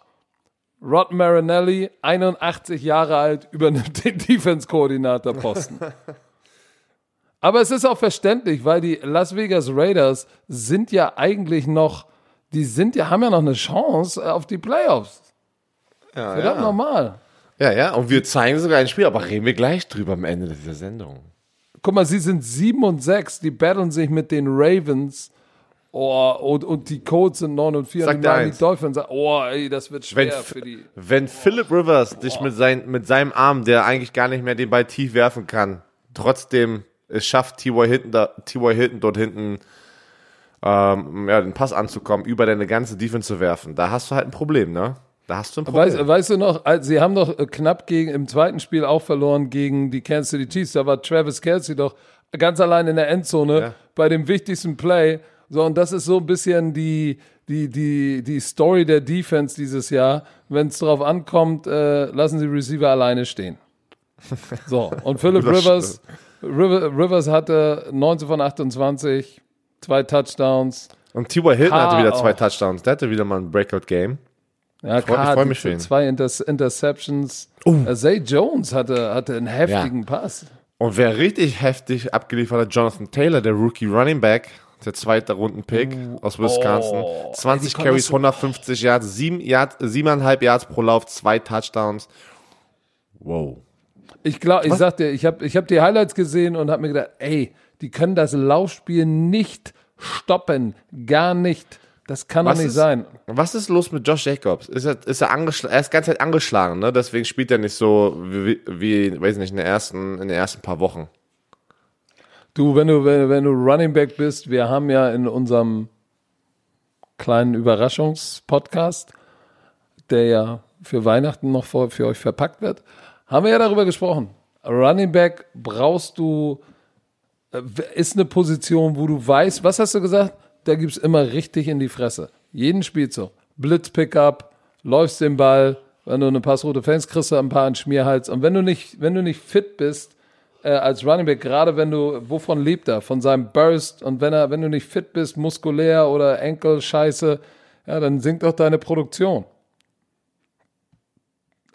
Rod Marinelli, 81 Jahre alt, übernimmt den Defense-Koordinator-Posten. Aber es ist auch verständlich, weil die Las Vegas Raiders sind ja eigentlich noch, die sind ja, haben ja noch eine Chance auf die Playoffs. Ja, Verdammt normal. ja, ja. Und wir zeigen sogar ein Spiel, aber reden wir gleich drüber am Ende dieser Sendung. Guck mal, sie sind 7 und 6, die battlen sich mit den Ravens. Oh, und, und die Colts sind 9 und 4 Sag und die Miami. Dolphins. Oh, ey, das wird schwer Wenn, für die. wenn Philip Rivers dich mit, sein, mit seinem Arm, der eigentlich gar nicht mehr den Ball tief werfen kann, trotzdem es schafft, T.Y. Hilton, da. Hilton dort hinten ähm, ja, den Pass anzukommen, über deine ganze Defense zu werfen, da hast du halt ein Problem, ne? Da hast du ein Problem. Weißt, weißt du noch, sie haben doch äh, knapp gegen, im zweiten Spiel auch verloren gegen die Kansas City Chiefs. Da war Travis Kelsey doch ganz allein in der Endzone Ja. bei dem wichtigsten Play. So, und das ist so ein bisschen die, die, die, die Story der Defense dieses Jahr. Wenn es darauf ankommt, äh, lassen sie Receiver alleine stehen. So, und Philip Rivers, River, Rivers hatte 19 von 28, zwei Touchdowns. Und T.Y. Hilton Ah, hatte wieder zwei. Touchdowns. Der hatte wieder mal ein Breakout-Game. Ja, Freu- klar, ich freu die mich für ihn. zwei Inter Interceptions. Äh, Zay Jones hatte, hatte einen heftigen Pass. Und wer richtig heftig abgeliefert hat, Jonathan Taylor, der Rookie Running Back, der zweite Runden-Pick aus Wisconsin. Oh. 20 Ey, die konnte Carries, so- 150 Yards, 7 Yards, 7,5 Yards pro Lauf, zwei Touchdowns. Wow. Ich glaube, ich sag dir, ich habe ich hab die Highlights gesehen und habe mir gedacht, ey, die können das Laufspiel nicht stoppen. Gar nicht. Das kann doch nicht ist, sein. was ist los mit Josh Jacobs? Ist er, ist er, er ist die ganze Zeit angeschlagen, ne? Deswegen spielt er nicht so wie, wie weiß nicht, in, der ersten, in den ersten paar Wochen. Du, wenn du, wenn, wenn du Running Back bist, wir haben ja in unserem kleinen Überraschungspodcast, der ja für Weihnachten noch vor, für euch verpackt wird, haben wir ja darüber gesprochen. Running Back brauchst du, äh, ist eine Position, wo du weißt, was hast du gesagt? Da gibt's immer richtig in die Fresse. Jeden Spielzug. Blitz-Pickup, läufst den Ball, wenn du eine Passroute fängst, kriegst du ein paar an Schmierhals. Und wenn du nicht, wenn du nicht fit bist, äh, als Running Back, gerade wenn du, wovon lebt er? Von seinem Burst. Und wenn er, wenn du nicht fit bist, muskulär oder Enkel-Scheiße, ja, dann sinkt auch deine Produktion.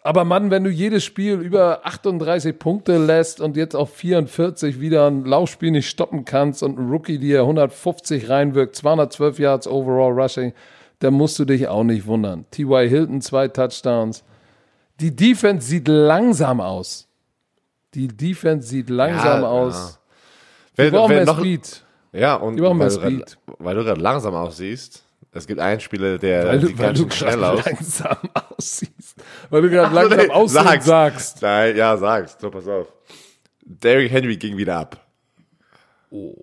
Aber Mann, wenn du jedes Spiel über 38 Punkte lässt und jetzt auf 44 wieder ein Laufspiel nicht stoppen kannst und ein Rookie dir 150 reinwirkt, 212 Yards overall rushing, dann musst du dich auch nicht wundern. T.Y. Hilton, zwei Touchdowns. Die Defense sieht langsam aus. Die Defense sieht langsam Ja, aus. Wer, Die brauchen mehr noch, Speed. Ja, und brauchen mehr weil, du Speed. weil du gerade langsam aussiehst, es gibt einen Spieler, der Weil sieht du, weil ganz schön schnell gerade aus. langsam aussiehst. Weil du gerade langsam nee, aussehen sag's. sagst. Nein, ja, sag's. So, pass auf. Derrick Henry ging wieder ab. Oh.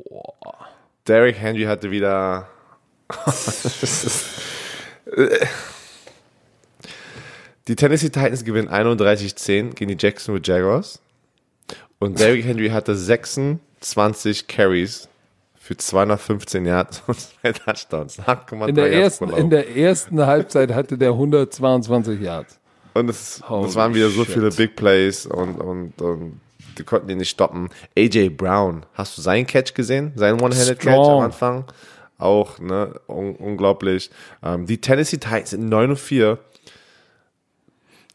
Derrick Henry hatte wieder. die Tennessee Titans gewinnen 31-10 gegen die Jacksonville Jaguars. Und Derrick Henry hatte 26 Carries für 215 Yards und zwei Touchdowns. 8,3 In der, ersten, in der ersten Halbzeit hatte der 122 Yards. Und es, es waren wieder so shit. viele Big Plays und, und, und die konnten ihn nicht stoppen. AJ Brown, hast du seinen Catch gesehen? Seinen One-Handed-Catch am. Anfang? Auch, ne? Un unglaublich. Ähm, die Tennessee Titans sind 9 und 4.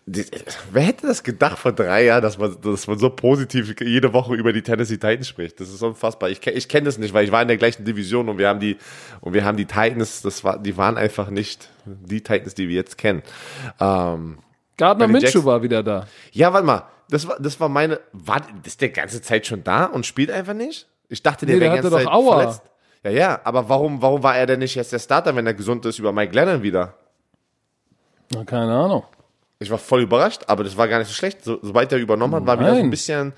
Wer hätte das gedacht vor drei Jahren, dass man, dass man so positiv jede Woche über die Tennessee Titans spricht? Das ist unfassbar. Ich, ich kenne das nicht, weil ich war in der gleichen Division und wir haben die, und wir haben die Titans, das war, die waren einfach nicht die Titans, die wir jetzt kennen. Ähm, Gardner Minshew war wieder da. ja, warte mal. Das war, das war meine. War das ist der ganze Zeit schon da und spielt einfach nicht? Ich dachte, der Nee, wäre ganze Zeit Aua. verletzt. Ja, ja, aber warum, warum war er denn nicht jetzt der Starter, wenn er gesund ist, über Mike Lennon wieder? Na, keine Ahnung. Ich war voll überrascht, aber das war gar nicht so schlecht. So, sobald er übernommen hat, war wieder so ein Nein. bisschen.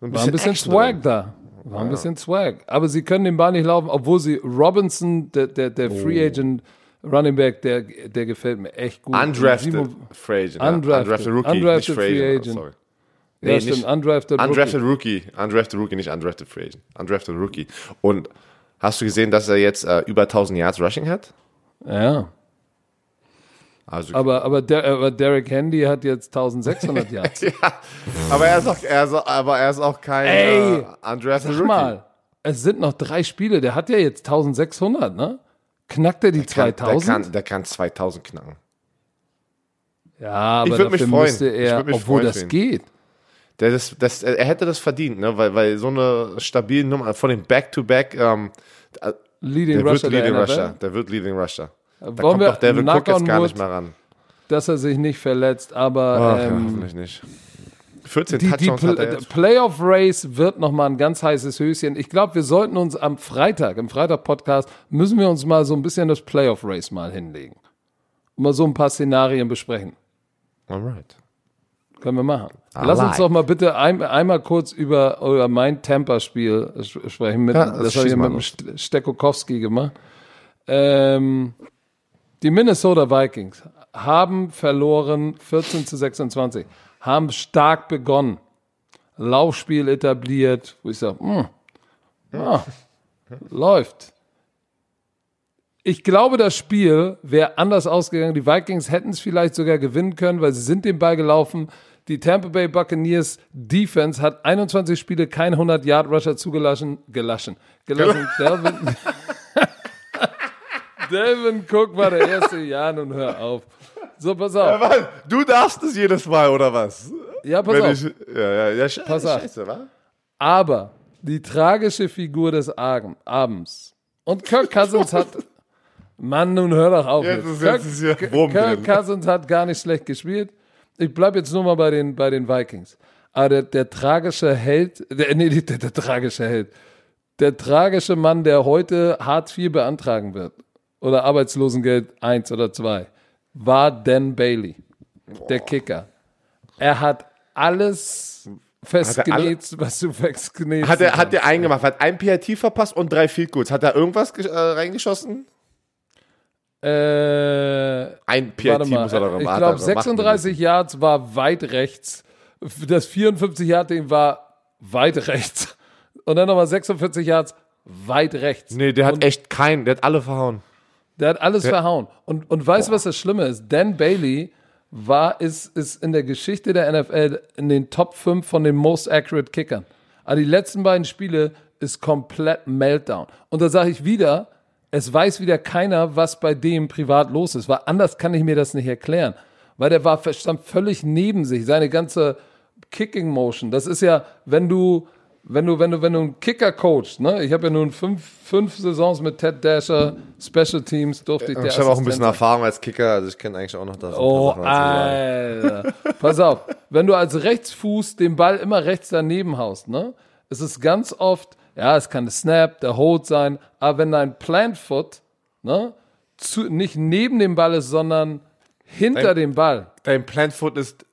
So ein War ein bisschen Action Swag drin. da. War ein bisschen Swag. Aber sie können den Ball nicht laufen, obwohl sie Robinson, der, der, der Oh. Free Agent Running Back, der, der gefällt mir echt gut. Undrafted Simo- Free Agent. Undrafted. ja. Undrafted Rookie, Undrafted nicht Free Agent. Agent. Oh, sorry. Ja, Nee, stimmt, nicht- undrafted, Undrafted Rookie. Undrafted Rookie, nicht Undrafted Free Agent. Undrafted Rookie. Und hast du gesehen, dass er jetzt äh, über 1000 Yards Rushing hat? Ja, Also, aber, aber, der, aber Derek Handy hat jetzt 1600 Yards. ja, aber er ist auch, er ist, auch- aber er ist auch kein Ey, äh, Undrafted Sag Rookie. mal, es sind noch drei Spiele. Der hat ja jetzt 1600, ne? Knackt er die Kann- 2000? Der kann, der kann 2000 knacken. ja, aber würd mich dafür freuen. müsste Ich er, mich obwohl freuen das geht. Der das, das, er hätte das verdient, ne? weil, weil so eine stabile Nummer von dem Back-to-Back, ähm, Leading der wird Rusher der Leading NFL. Rusher. Der wird Leading Rusher. Da Wollen kommt wir doch Cook jetzt gar nicht mehr ran. dass er sich nicht verletzt, aber Ach, ja, ähm, hoffentlich nicht. 14 die, die Pl jetzt. Playoff Race wird nochmal ein ganz heißes Höschen. Ich glaube, wir sollten uns am Freitag, im Freitag-Podcast, müssen wir uns mal so ein bisschen das Playoff Race mal hinlegen. Und mal so ein paar Szenarien besprechen. Alright. Können wir machen. Lass uns Alright. doch mal bitte ein, einmal kurz über, über mein Tampa-Spiel sch- sprechen. Mit, Ja, das das habe ich mit Stekokowski gemacht. Ähm, die Minnesota Vikings haben verloren 14 zu 26, haben stark begonnen, Laufspiel etabliert, wo ich sage, hm, ah, läuft. Ich glaube, das Spiel wäre anders ausgegangen. Die Vikings hätten es vielleicht sogar gewinnen können, weil sie sind den Ball gelaufen. Die Tampa Bay Buccaneers Defense hat 21 Spiele kein 100 Yard Rusher zugelassen, gelassen, gelassen. Delvin, Delvin Cook war der erste. Ja, nun hör auf. So, pass auf. Was? Du darfst es jedes Mal, oder was? Ja, pass Wenn auf. ich, ja, ja, ja, sche Pass scheiße, wa? Aber die tragische Figur des Abend- Abends. Und Kirk Cousins hat. Mann, nun hör doch auf. Jetzt Jetzt. ist- jetzt ist hier Kirk, Kirk. Cousins hat gar nicht schlecht gespielt. Ich bleib jetzt nur mal bei den, bei den Vikings. Aber der, der tragische Held, der, nee, der, der tragische Held, der tragische Mann, der heute Hartz IV beantragen wird oder Arbeitslosengeld 1 oder 2, war Dan Bailey, der Kicker. Er hat alles festgenäht, was du festgenäht Hat er, hat er einen gemacht, hat ein PIT verpasst und drei Field Goals. Hat er irgendwas äh, reingeschossen? Äh, Ein warte mal, muss er doch ich glaube gemacht. 36 Yards war weit rechts. Das 54 Yard Ding war weit rechts. Und dann nochmal 46 Yards weit rechts. Nee, der hat Und echt keinen, der hat alle verhauen. Der hat alles verhauen. Und, und weißt du, was das Schlimme ist? Dan Bailey war, ist, ist in der Geschichte der NFL in den Top 5 von den most accurate Kickern. Aber die letzten beiden Spiele ist komplett Meltdown. Und da sage ich wieder, es weiß wieder keiner, was bei dem privat los ist, weil anders kann ich mir das nicht erklären. Weil der war stand völlig neben sich, seine ganze Kicking Motion. Das ist ja, wenn du, wenn du, wenn du, wenn du einen Kicker coachst, ne? Ich habe ja nun fünf, fünf Saisons mit Ted Dasher, Special Teams, durfte ich der Ich habe auch ein bisschen. Erfahrung als Kicker, also ich kenne eigentlich auch noch das. Oh. Alter. Pass auf, wenn du als Rechtsfuß den Ball immer rechts daneben haust, ne? Es ist ganz oft, ja, es kann der Snap, der Hold sein, aber wenn dein Plant Foot, ne, zu, nicht neben dem Ball ist, sondern hinter Dein- dem Ball, Dein Plantfoot ist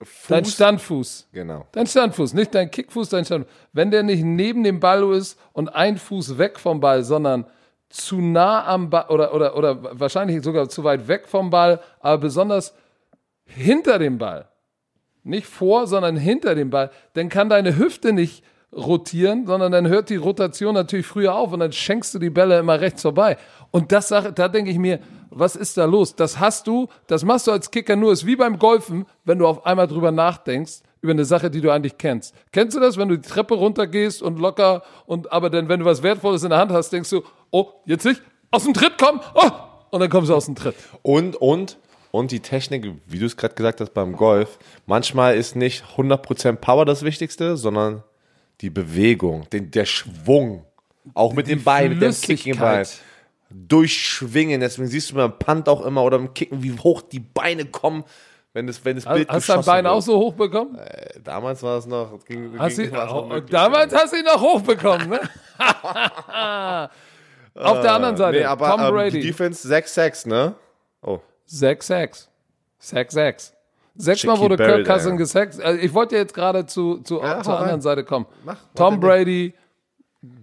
Fuß. dein Standfuß. Genau. Dein Standfuß, nicht dein Kickfuß, dein Standfuß. Wenn der nicht neben dem Ball ist und ein Fuß weg vom Ball, sondern zu nah am Ball oder, oder, oder wahrscheinlich sogar zu weit weg vom Ball, aber besonders hinter dem Ball, nicht vor, sondern hinter dem Ball, dann kann deine Hüfte nicht rotieren, sondern dann hört die Rotation natürlich früher auf und dann schenkst du die Bälle immer rechts vorbei. Und das Sache, da denke ich mir, was ist da los? Das hast du, das machst du als Kicker nur, ist wie beim Golfen, wenn du auf einmal drüber nachdenkst, über eine Sache, die du eigentlich kennst. Kennst du das, wenn du die Treppe runtergehst und locker und aber dann, wenn du was Wertvolles in der Hand hast, denkst du, oh, jetzt nicht, aus dem Tritt kommen, oh, und dann kommst du aus dem Tritt. Und, und, und die Technik, wie du es gerade gesagt hast beim Golf, manchmal ist nicht 100% Power das Wichtigste, sondern die Bewegung, den, der Schwung, auch mit die dem Bein, mit dem Kicking-Bein. Durchschwingen, deswegen siehst du beim Punt auch immer oder beim Kicken, wie hoch die Beine kommen, wenn das, wenn das Bild Hast du dein Bein wird. auch so hoch bekommen? Äh, damals war es noch. Ging, hast ging, ihn, noch oh, damals hast du ihn noch hoch bekommen, ne? Auf der anderen äh, Seite, nee, aber, Tom ähm, Brady. Ähm, Defense 6-6, ne? Oh. 6-6. 6-6. Sechsmal wurde Kirk ja. gesackt. Also ich wollte jetzt gerade zu, zu, Ja, zur anderen rein. Seite kommen. Mach, Tom Brady,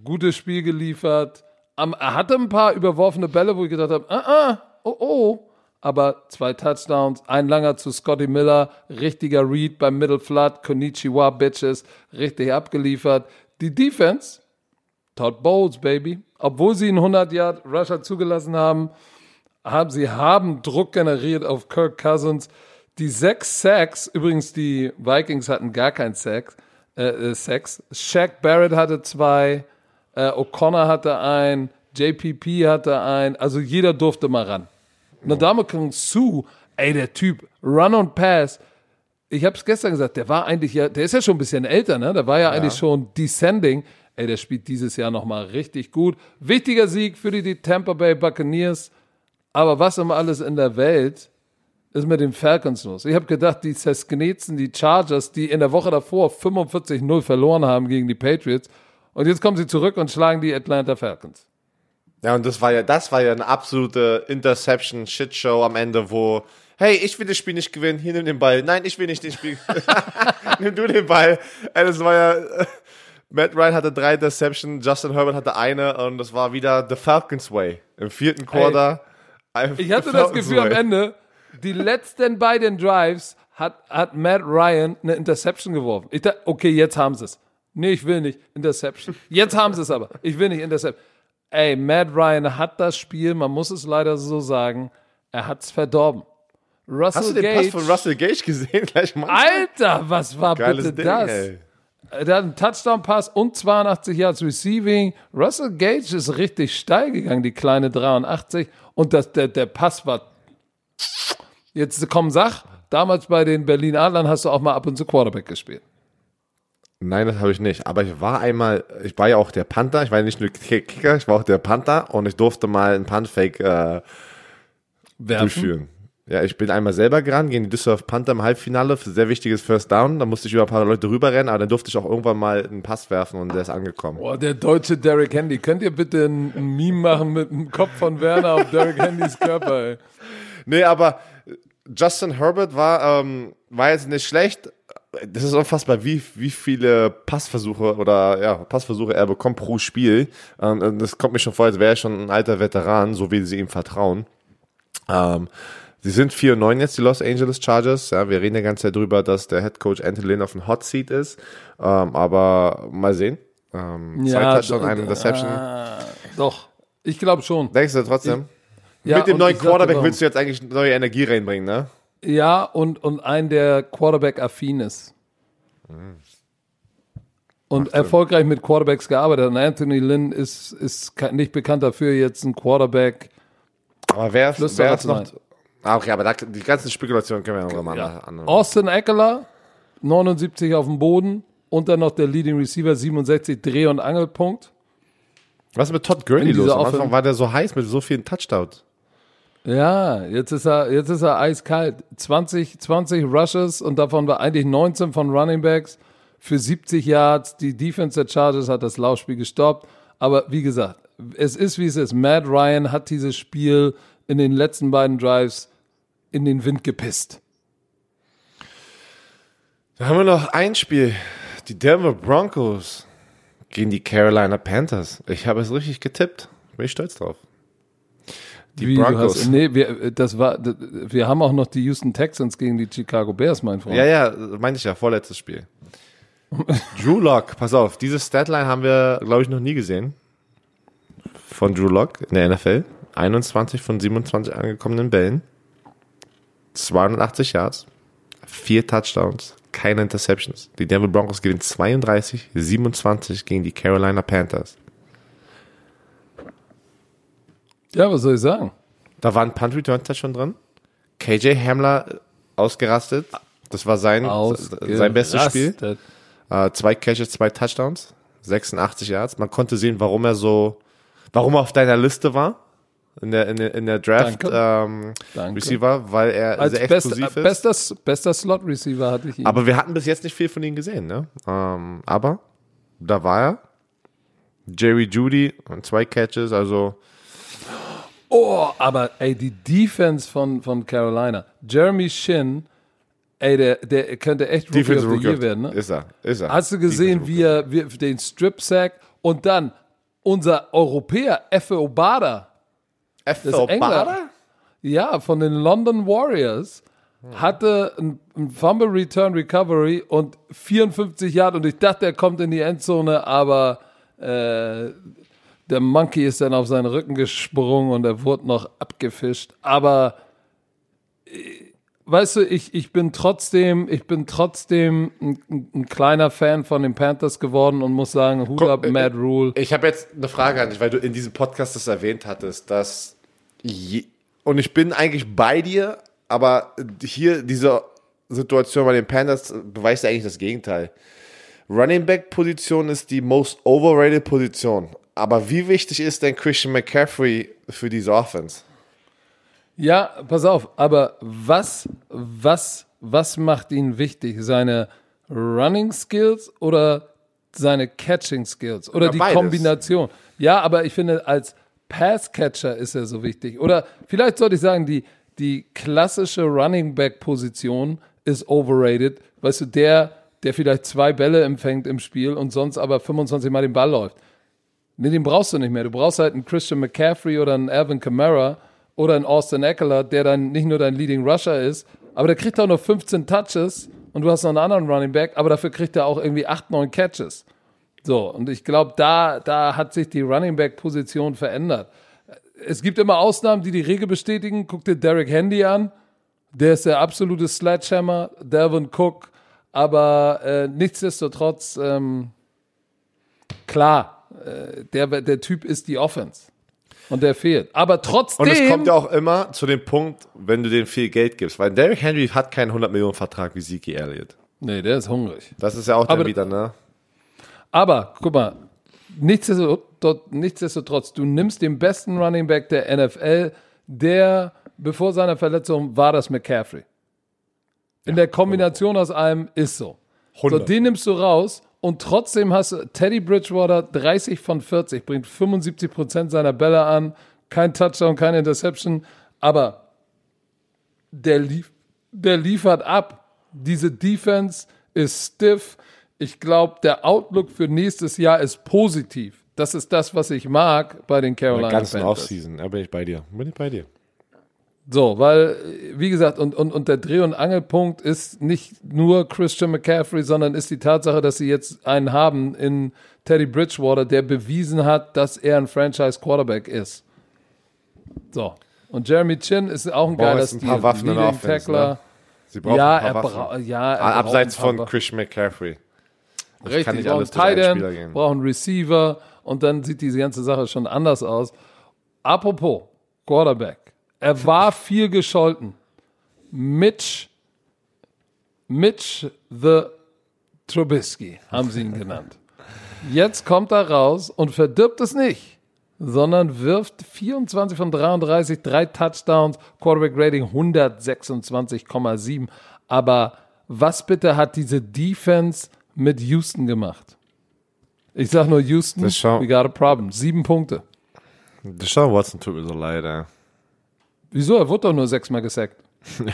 gutes Spiel geliefert. Am, er hatte ein paar überworfene Bälle, wo ich gedacht habe, ah, ah, oh, oh. aber zwei Touchdowns, ein langer zu Scotty Miller, richtiger Read beim Middle Flood, Konnichiwa Bitches, richtig abgeliefert. Die Defense, Todd Bowles, Baby, obwohl sie einen 100 Yard Rusher zugelassen haben, haben sie haben Druck generiert auf Kirk Cousins. Die sechs Sacks, übrigens die Vikings hatten gar keinen Sack, äh, äh, Sacks. Shaq Barrett hatte zwei, äh, O'Connor hatte ein, JPP hatte ein, also jeder durfte mal ran. Nadamukong Su, ey, der Typ, Run und Pass. Ich habe es gestern gesagt, der war eigentlich ja, der ist ja schon ein bisschen älter, ne? Der war ja, eigentlich schon descending. Ey, der spielt dieses Jahr nochmal richtig gut. Wichtiger Sieg für die, die Tampa Bay Buccaneers. Aber was um alles in der Welt ist mit den Falcons los? Ich habe gedacht, die Sesknetzen, die Chargers, die in der Woche davor 45-0 verloren haben gegen die Patriots. Und jetzt kommen sie zurück und schlagen die Atlanta Falcons. Ja, und das war ja, das war ja eine absolute Interception-Shitshow am Ende, wo, hey, ich will das Spiel nicht gewinnen, hier nimm den Ball. Nein, ich will nicht den Spiel. nimm du den Ball. Ey, das war ja, Matt Ryan hatte drei Interception, Justin Herbert hatte eine und das war wieder The Falcons Way. Im vierten Quarter. Ich hatte das Gefühl am Ende, die letzten beiden Drives hat, hat Matt Ryan eine Interception geworfen. Ich dachte, okay, jetzt haben sie es. Nee, ich will nicht. Interception. Jetzt haben sie es aber. Ich will nicht Interception. Ey, Matt Ryan hat das Spiel, man muss es leider so sagen, er hat es verdorben. Russell Hast du den Gage, Pass von Russell Gage gesehen? Gleich mal. Alter, was war Geiles bitte Ding, das? ey. Der hat einen Touchdown-Pass und 82 Yards Receiving. Russell Gage ist richtig steil gegangen, die kleine 83. Und das, der, der Pass war. Jetzt komm, sag, damals bei den Berlin Adlern hast du auch mal ab und zu Quarterback gespielt. Nein, das habe ich nicht. Aber ich war einmal, ich war ja auch der Panther, ich war ja nicht nur Kicker, ich war auch der Panther und ich durfte mal einen Punt-Fake äh, durchführen. Ja, ich bin einmal selber gerannt gegen die Düsseldorf Panther im Halbfinale, für sehr wichtiges First Down. Da musste ich über ein paar Leute rüberrennen, aber dann durfte ich auch irgendwann mal einen Pass werfen und der ist angekommen. Boah, der deutsche Derrick Henry. Könnt ihr bitte ein, Meme machen mit dem Kopf von Werner auf Derrick Henrys Körper, ey? Nee, aber Justin Herbert war, ähm, war jetzt nicht schlecht. Das ist unfassbar, wie, wie viele Passversuche oder ja, Passversuche er bekommt pro Spiel. Ähm, das kommt mir schon vor, als wäre er schon ein alter Veteran, so wie sie ihm vertrauen. Ähm, sie sind 4 und 9 jetzt, die Los Angeles Chargers. Ja, wir reden die ganze Zeit drüber, dass der Head Coach Anthony Lynn auf dem Hot Seat ist. Ähm, aber mal sehen. Ähm, zwei Touchdowns, eine Interception. Ah, doch, ich glaube schon. Denkst du trotzdem? Ja, Mit dem neuen Quarterback willst du jetzt eigentlich neue Energie reinbringen, ne? Ja, und, und ein, der Quarterback-affin ist. Und erfolgreich mit Quarterbacks gearbeitet. hat. Und Anthony Lynn ist, ist nicht bekannt dafür, jetzt ein Quarterback. Aber wer ist, wer noch? Ah, okay, aber da, die ganzen Spekulationen können wir ja irgendwann mal Ja. Austin Eckler, 79 auf dem Boden. Und dann noch der Leading Receiver, 67 Dreh- und Angelpunkt. Was ist mit Todd Gurley los? Am Anfang war der so heiß mit so vielen Touchdowns. Ja, jetzt ist er, jetzt ist er eiskalt. 20, 20 Rushes und davon war eigentlich 19 von Running Backs für 70 Yards. Die Defense der Chargers hat das Laufspiel gestoppt. Aber wie gesagt, es ist wie es ist. Matt Ryan hat dieses Spiel in den letzten beiden Drives in den Wind gepisst. Da haben wir noch ein Spiel. Die Denver Broncos gegen die Carolina Panthers. Ich habe es richtig getippt. Bin ich stolz drauf. Die Wie, Broncos. Hast, nee, wir, das war, wir haben auch noch die Houston Texans gegen die Chicago Bears, mein Freund. Ja, ja, meinte ich ja, vorletztes Spiel. Drew Lock, pass auf, diese Statline haben wir, glaube ich, noch nie gesehen. Von Drew Lock in der NFL. 21 von 27 angekommenen Bällen. 280 Yards. Vier Touchdowns. Keine Interceptions. Die Denver Broncos gewinnen 32, 27 gegen die Carolina Panthers. Ja, was soll ich sagen? Da war ein Punt Return Touchdown drin. KJ Hamler äh, ausgerastet. Das war sein, sein bestes Spiel. Äh, zwei Catches, zwei Touchdowns, 86 Yards. Man konnte sehen, warum er so, warum er auf deiner Liste war in der in der, in der Draft Danke. ähm, Danke. Receiver, weil er Als sehr best, explosiv ist. bester, bester Slot-Receiver hatte ich ihn. aber wir hatten bis jetzt nicht viel von ihm gesehen, ne? Ähm, aber da war er. Jerry Judy und zwei Catches, also Oh, aber ey, die Defense von, von Carolina. Jeremy Shin, ey, der, der könnte echt Rookie Defense of the Rookie Year werden, ne? Ist er, ist er. Hast du gesehen, wie er wie, den Strip-Sack und dann unser Europäer, Effe Obada. England. Obada? ja, von den London Warriors hatte ein, ein Fumble Return Recovery und 54 Yard und ich dachte, er kommt in die Endzone, aber äh, der Monkey ist dann auf seinen Rücken gesprungen und er wurde noch abgefischt. Aber äh, weißt du, ich, ich bin trotzdem, ich bin trotzdem ein, ein, ein kleiner Fan von den Panthers geworden und muss sagen, Hut äh, Mad Rule. Ich habe jetzt eine Frage an dich, weil du in diesem Podcast das erwähnt hattest, dass je, und ich bin eigentlich bei dir, aber hier diese Situation bei den Panthers beweist eigentlich das Gegenteil. Running Back Position ist die most overrated Position. Aber wie wichtig ist denn Christian McCaffrey für diese Offense? Ja, pass auf, aber was, was, was macht ihn wichtig? Seine Running Skills oder seine Catching Skills? Oder Ja, die beides. Kombination? Ja, aber ich finde, als Passcatcher ist er so wichtig. Oder vielleicht sollte ich sagen, die, die klassische Running Back Position ist overrated. Weißt du, der, der vielleicht zwei Bälle empfängt im Spiel und sonst aber 25 Mal den Ball läuft. Nee, den brauchst du nicht mehr. Du brauchst halt einen Christian McCaffrey oder einen Alvin Kamara oder einen Austin Eckler, der dann nicht nur dein Leading Rusher ist, aber der kriegt auch nur 15 Touches und du hast noch einen anderen Running Back, aber dafür kriegt er auch irgendwie 8, 9 Catches. So, und ich glaube, da, da hat sich die Running Back Position verändert. Es gibt immer Ausnahmen, die die Regel bestätigen. Guck dir Derek Handy an. Der ist der absolute Sledgehammer. Delvin Cook. Aber äh, nichtsdestotrotz, ähm, klar, der, der Typ ist die Offense. Und der fehlt. Aber trotzdem. Und es kommt ja auch immer zu dem Punkt, wenn du dem viel Geld gibst, weil Derrick Henry hat keinen 100 Millionen Vertrag wie Zeke Elliott. nee, der ist hungrig. Das ist ja auch dann Aber- wieder, ne? Aber guck mal, nichtsdestotrotz, du nimmst den besten Running Back der NFL, der bevor seiner Verletzung war das McCaffrey. In der Kombination aus allem ist so. So, 100. den nimmst du raus und trotzdem hast du Teddy Bridgewater 30 von 40, bringt 75 Prozent seiner Bälle an, kein Touchdown, keine Interception, aber der, lief, der liefert ab. Diese Defense ist stiff. Ich glaube, der Outlook für nächstes Jahr ist positiv. Das ist das, was ich mag bei den der Carolina ganzen Panthers. Offseason, da bin ich bei dir. Bin ich bei dir. So, weil, wie gesagt, und, und, und der Dreh- und Angelpunkt ist nicht nur Christian McCaffrey, sondern ist die Tatsache, dass sie jetzt einen haben in Teddy Bridgewater, der bewiesen hat, dass er ein Franchise-Quarterback ist. So. Und Jeremy Chin ist auch ein Brauchen geiler jetzt ein Stil. paar Waffen in Leading Offense, Tackler. ne? Sie brauchen Ja, ein er paar Waffen. ja, er Abseits von Christian McCaffrey. Das Richtig, kann nicht brauchen alles durch einen Tight End, brauchen Receiver und dann sieht diese ganze Sache schon anders aus. Apropos Quarterback. Er war viel gescholten. Mitch, Mitch the Trubisky haben sie ihn genannt. Jetzt kommt er raus und verdirbt es nicht, sondern wirft 24 von 33, drei Touchdowns, Quarterback Rating 126,7. Aber was bitte hat diese Defense mit Houston gemacht? Ich sag nur Houston, we got a problem. Sieben Punkte. Deshaun Watson tut mir so leid, ey. Wieso? Er wurde doch nur sechsmal gesackt.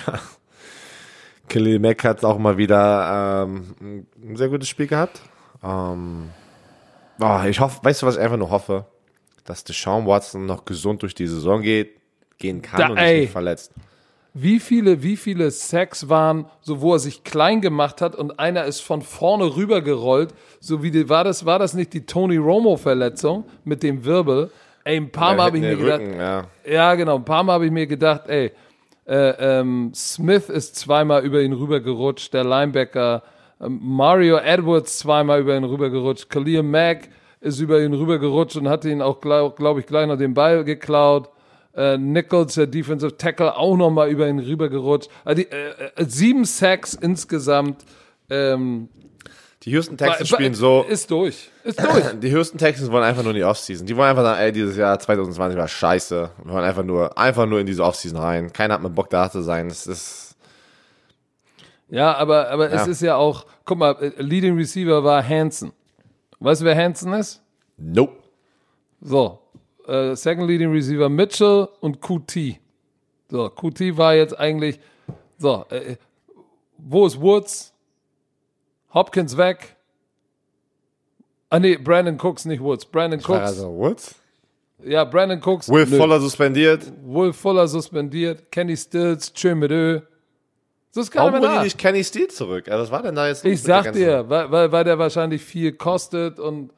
Khalil Mack hat auch mal wieder ähm, ein sehr gutes Spiel gehabt. Ähm, oh, ich hoffe, weißt du, was ich einfach nur hoffe? Dass Deshaun Watson noch gesund durch die Saison geht, gehen kann Da, und ey. sich nicht verletzt. Wie viele, wie viele Sacks waren, so wo er sich klein gemacht hat und einer ist von vorne rübergerollt, so wie die, war das, war das nicht die Tony Romo Verletzung mit dem Wirbel? Ey, ein paar Mal habe ich mir gedacht, Rücken, ja. ja genau, ein paar Mal habe ich mir gedacht, ey, äh, ähm, Smith ist zweimal über ihn rübergerutscht, der Linebacker, ähm, Mario Edwards zweimal über ihn rübergerutscht, Khalil Mack ist über ihn rübergerutscht und hatte ihn auch, glaube glaub ich, gleich noch den Ball geklaut. Äh, Nichols, der Defensive Tackle, auch nochmal über ihn rübergerutscht. Also die, äh, äh, sieben Sacks insgesamt. Ähm, Die Houston Texans ba- spielen so. Ist durch. Ist durch. Die Houston Texans wollen einfach nur in die Offseason. Die wollen einfach sagen, ey, dieses Jahr 2020 war scheiße. Wir wollen einfach nur, einfach nur in diese Offseason rein. Keiner hat mehr Bock da zu sein. Es ist, Ja, aber, aber es Ja. ist ja auch, guck mal, äh, Leading Receiver war Hansen. Weißt du, wer Hansen ist? nope. So, äh, Second Leading Receiver Mitchell und QT. So, QT war jetzt eigentlich, so, äh, wo ist Woods? Hopkins weg. Ah nee, Brandon Cooks, nicht Woods. Brandon Cooks. Also, what? Ja, Brandon Cooks. Will nö. Fuller suspendiert. Will Fuller suspendiert. Kenny Stills, tschö mit Ö. So ist keiner Warum holen die nicht Kenny Steele zurück? Also, was war denn da jetzt? Ich sag dir, weil, weil, weil der wahrscheinlich viel kostet und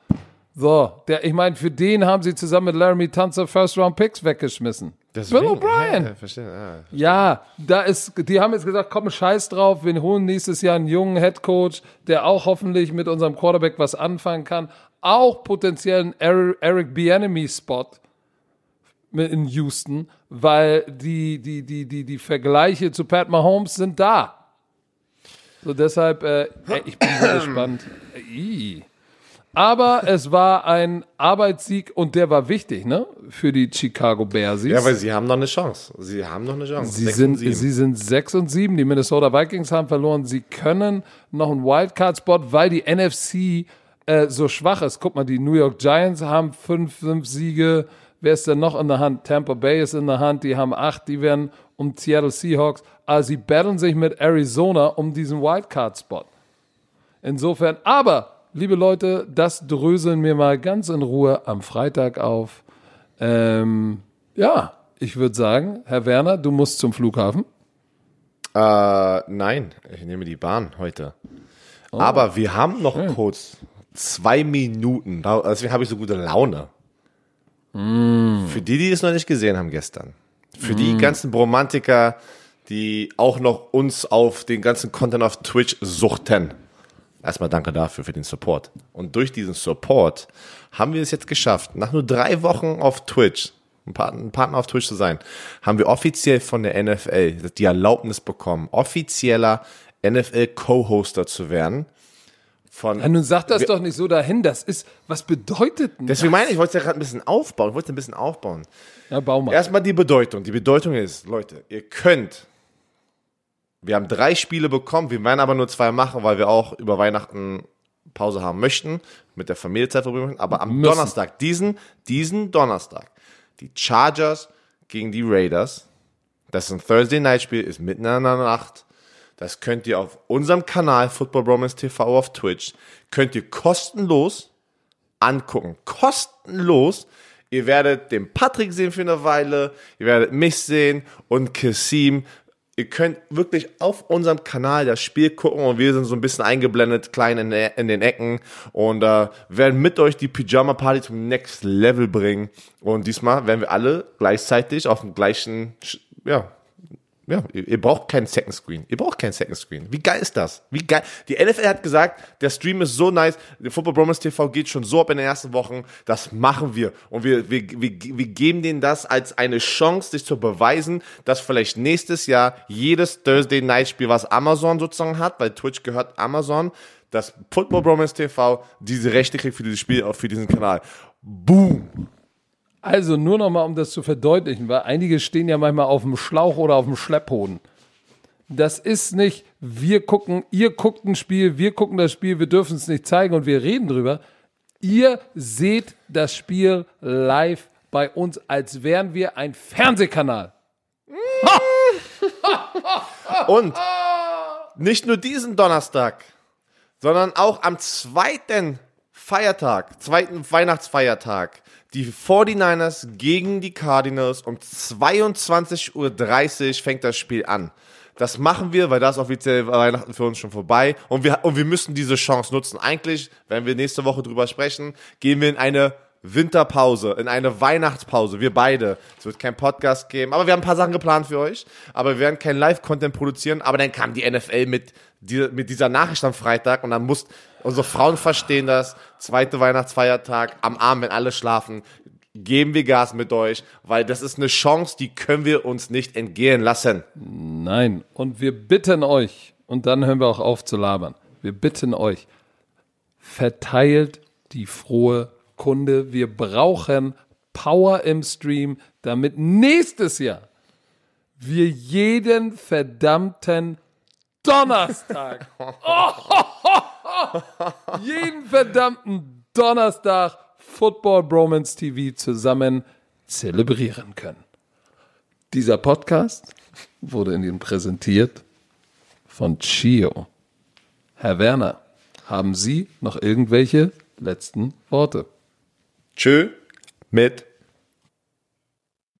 so. Der, ich meine, für den haben sie zusammen mit Laramie Tunzer First Round Picks weggeschmissen. Deswegen, Bill O'Brien. Ja, ja, verstehe. Ja. Da ist, die haben jetzt gesagt, komm, scheiß drauf, wir holen nächstes Jahr einen jungen Head Coach, der auch hoffentlich mit unserem Quarterback was anfangen kann. Auch potenziell einen Eric, Eric Bieniemy Spot mit in Houston, weil die, die, die, die, die Vergleiche zu Pat Mahomes sind da. So deshalb, äh, ich bin so gespannt. Ih. Aber es war ein Arbeitssieg und der war wichtig, ne? Für die Chicago Bears. ja, weil sie haben noch eine Chance. Sie haben noch eine Chance. Sie Sechs sind, sie sind 6 und 7. Die Minnesota Vikings haben verloren. Sie können noch einen Wildcard-Spot, weil die NFC äh, so schwach ist. Guck mal, die New York Giants haben 5 fünf Siege. Wer ist denn noch in der Hand? Tampa Bay ist in der Hand. Die haben 8. Die werden um Seattle Seahawks. Also sie battlen sich mit Arizona um diesen Wildcard-Spot. Insofern, aber, liebe Leute, das dröseln wir mal ganz in Ruhe am Freitag auf. Ähm, ja, ich würde sagen, Herr Werner, du musst zum Flughafen. Äh, nein, ich nehme die Bahn heute. Aber wir haben noch kurz zwei Minuten. Deswegen habe ich so gute Laune. Für die, die es noch nicht gesehen haben gestern. Für die ganzen Bromantiker, die auch noch uns auf den ganzen Content auf Twitch suchten. Erstmal danke dafür, für den Support. Und durch diesen Support haben wir es jetzt geschafft, nach nur drei Wochen auf Twitch, ein Partner, auf Twitch zu sein, haben wir offiziell von der NFL die Erlaubnis bekommen, offizieller NFL-Co-Hoster zu werden. Von, Ja, nun sag das doch nicht so dahin. Das ist, was bedeutet denn? deswegen meine ich, ich wollte es ja gerade ein bisschen aufbauen. Ich wollte ein bisschen aufbauen. Ja, bau mal. Erstmal die Bedeutung. Die Bedeutung ist, Leute, ihr könnt. Wir haben drei Spiele bekommen, wir werden aber nur zwei machen, weil wir auch über Weihnachten Pause haben möchten, mit der Familie Zeit verbringen möchten. Aber am Müssen. Donnerstag, diesen, diesen Donnerstag, die Chargers gegen die Raiders. Das ist ein Thursday Night Spiel, ist mitten in der Nacht. Das könnt ihr auf unserem Kanal Football Bromance TV auf Twitch, könnt ihr kostenlos angucken. Kostenlos. Ihr werdet den Patrick sehen für eine Weile, ihr werdet mich sehen und Kassim. Ihr könnt wirklich auf unserem Kanal das Spiel gucken und wir sind so ein bisschen eingeblendet, klein in, in den Ecken und äh, werden mit euch die Pyjama Party zum Next Level bringen. Und diesmal werden wir alle gleichzeitig auf dem gleichen, ja, ja, ihr, ihr braucht keinen Second Screen. Ihr braucht keinen Second Screen. Wie geil ist das? Wie geil. Die NFL hat gesagt, der Stream ist so nice. Football Bromance TV geht schon so ab in den ersten Wochen. Das machen wir. Und wir, wir, wir, wir geben denen das als eine Chance, sich zu beweisen, dass vielleicht nächstes Jahr jedes Thursday Night Spiel, was Amazon sozusagen hat, weil Twitch gehört Amazon, dass Football Bromance TV diese Rechte kriegt für dieses Spiel, auch für diesen Kanal. Boom. Also nur noch mal, um das zu verdeutlichen, weil einige stehen ja manchmal auf dem Schlauch oder auf dem Schlepphoden. Das ist nicht, wir gucken, ihr guckt ein Spiel, wir gucken das Spiel, wir dürfen es nicht zeigen und wir reden drüber. Ihr seht das Spiel live bei uns, als wären wir ein Fernsehkanal. Und nicht nur diesen Donnerstag, sondern auch am zweiten Feiertag, zweiten Weihnachtsfeiertag, die 49ers gegen die Cardinals um 22.30 Uhr fängt das Spiel an. Das machen wir, weil das offiziell Weihnachten für uns schon vorbei und wir, und wir müssen diese Chance nutzen. Eigentlich, wenn wir nächste Woche drüber sprechen, gehen wir in eine Winterpause, in eine Weihnachtspause, wir beide. Es wird kein Podcast geben, aber wir haben ein paar Sachen geplant für euch. Aber wir werden kein Live-Content produzieren. Aber dann kam die NFL mit, die, mit dieser Nachricht am Freitag und dann muss, unsere Frauen verstehen das. Zweite Weihnachtsfeiertag, am Abend, wenn alle schlafen, geben wir Gas mit euch, weil das ist eine Chance, die können wir uns nicht entgehen lassen. Nein. Und wir bitten euch, und dann hören wir auch auf zu labern, wir bitten euch, verteilt die frohe Kunde. Wir brauchen Power im Stream, damit nächstes Jahr wir jeden verdammten Donnerstag, jeden verdammten Donnerstag Football Bromance TV zusammen zelebrieren können. Dieser Podcast wurde Ihnen präsentiert von Chio. Herr Werner, haben Sie noch irgendwelche letzten Worte? Tschö mit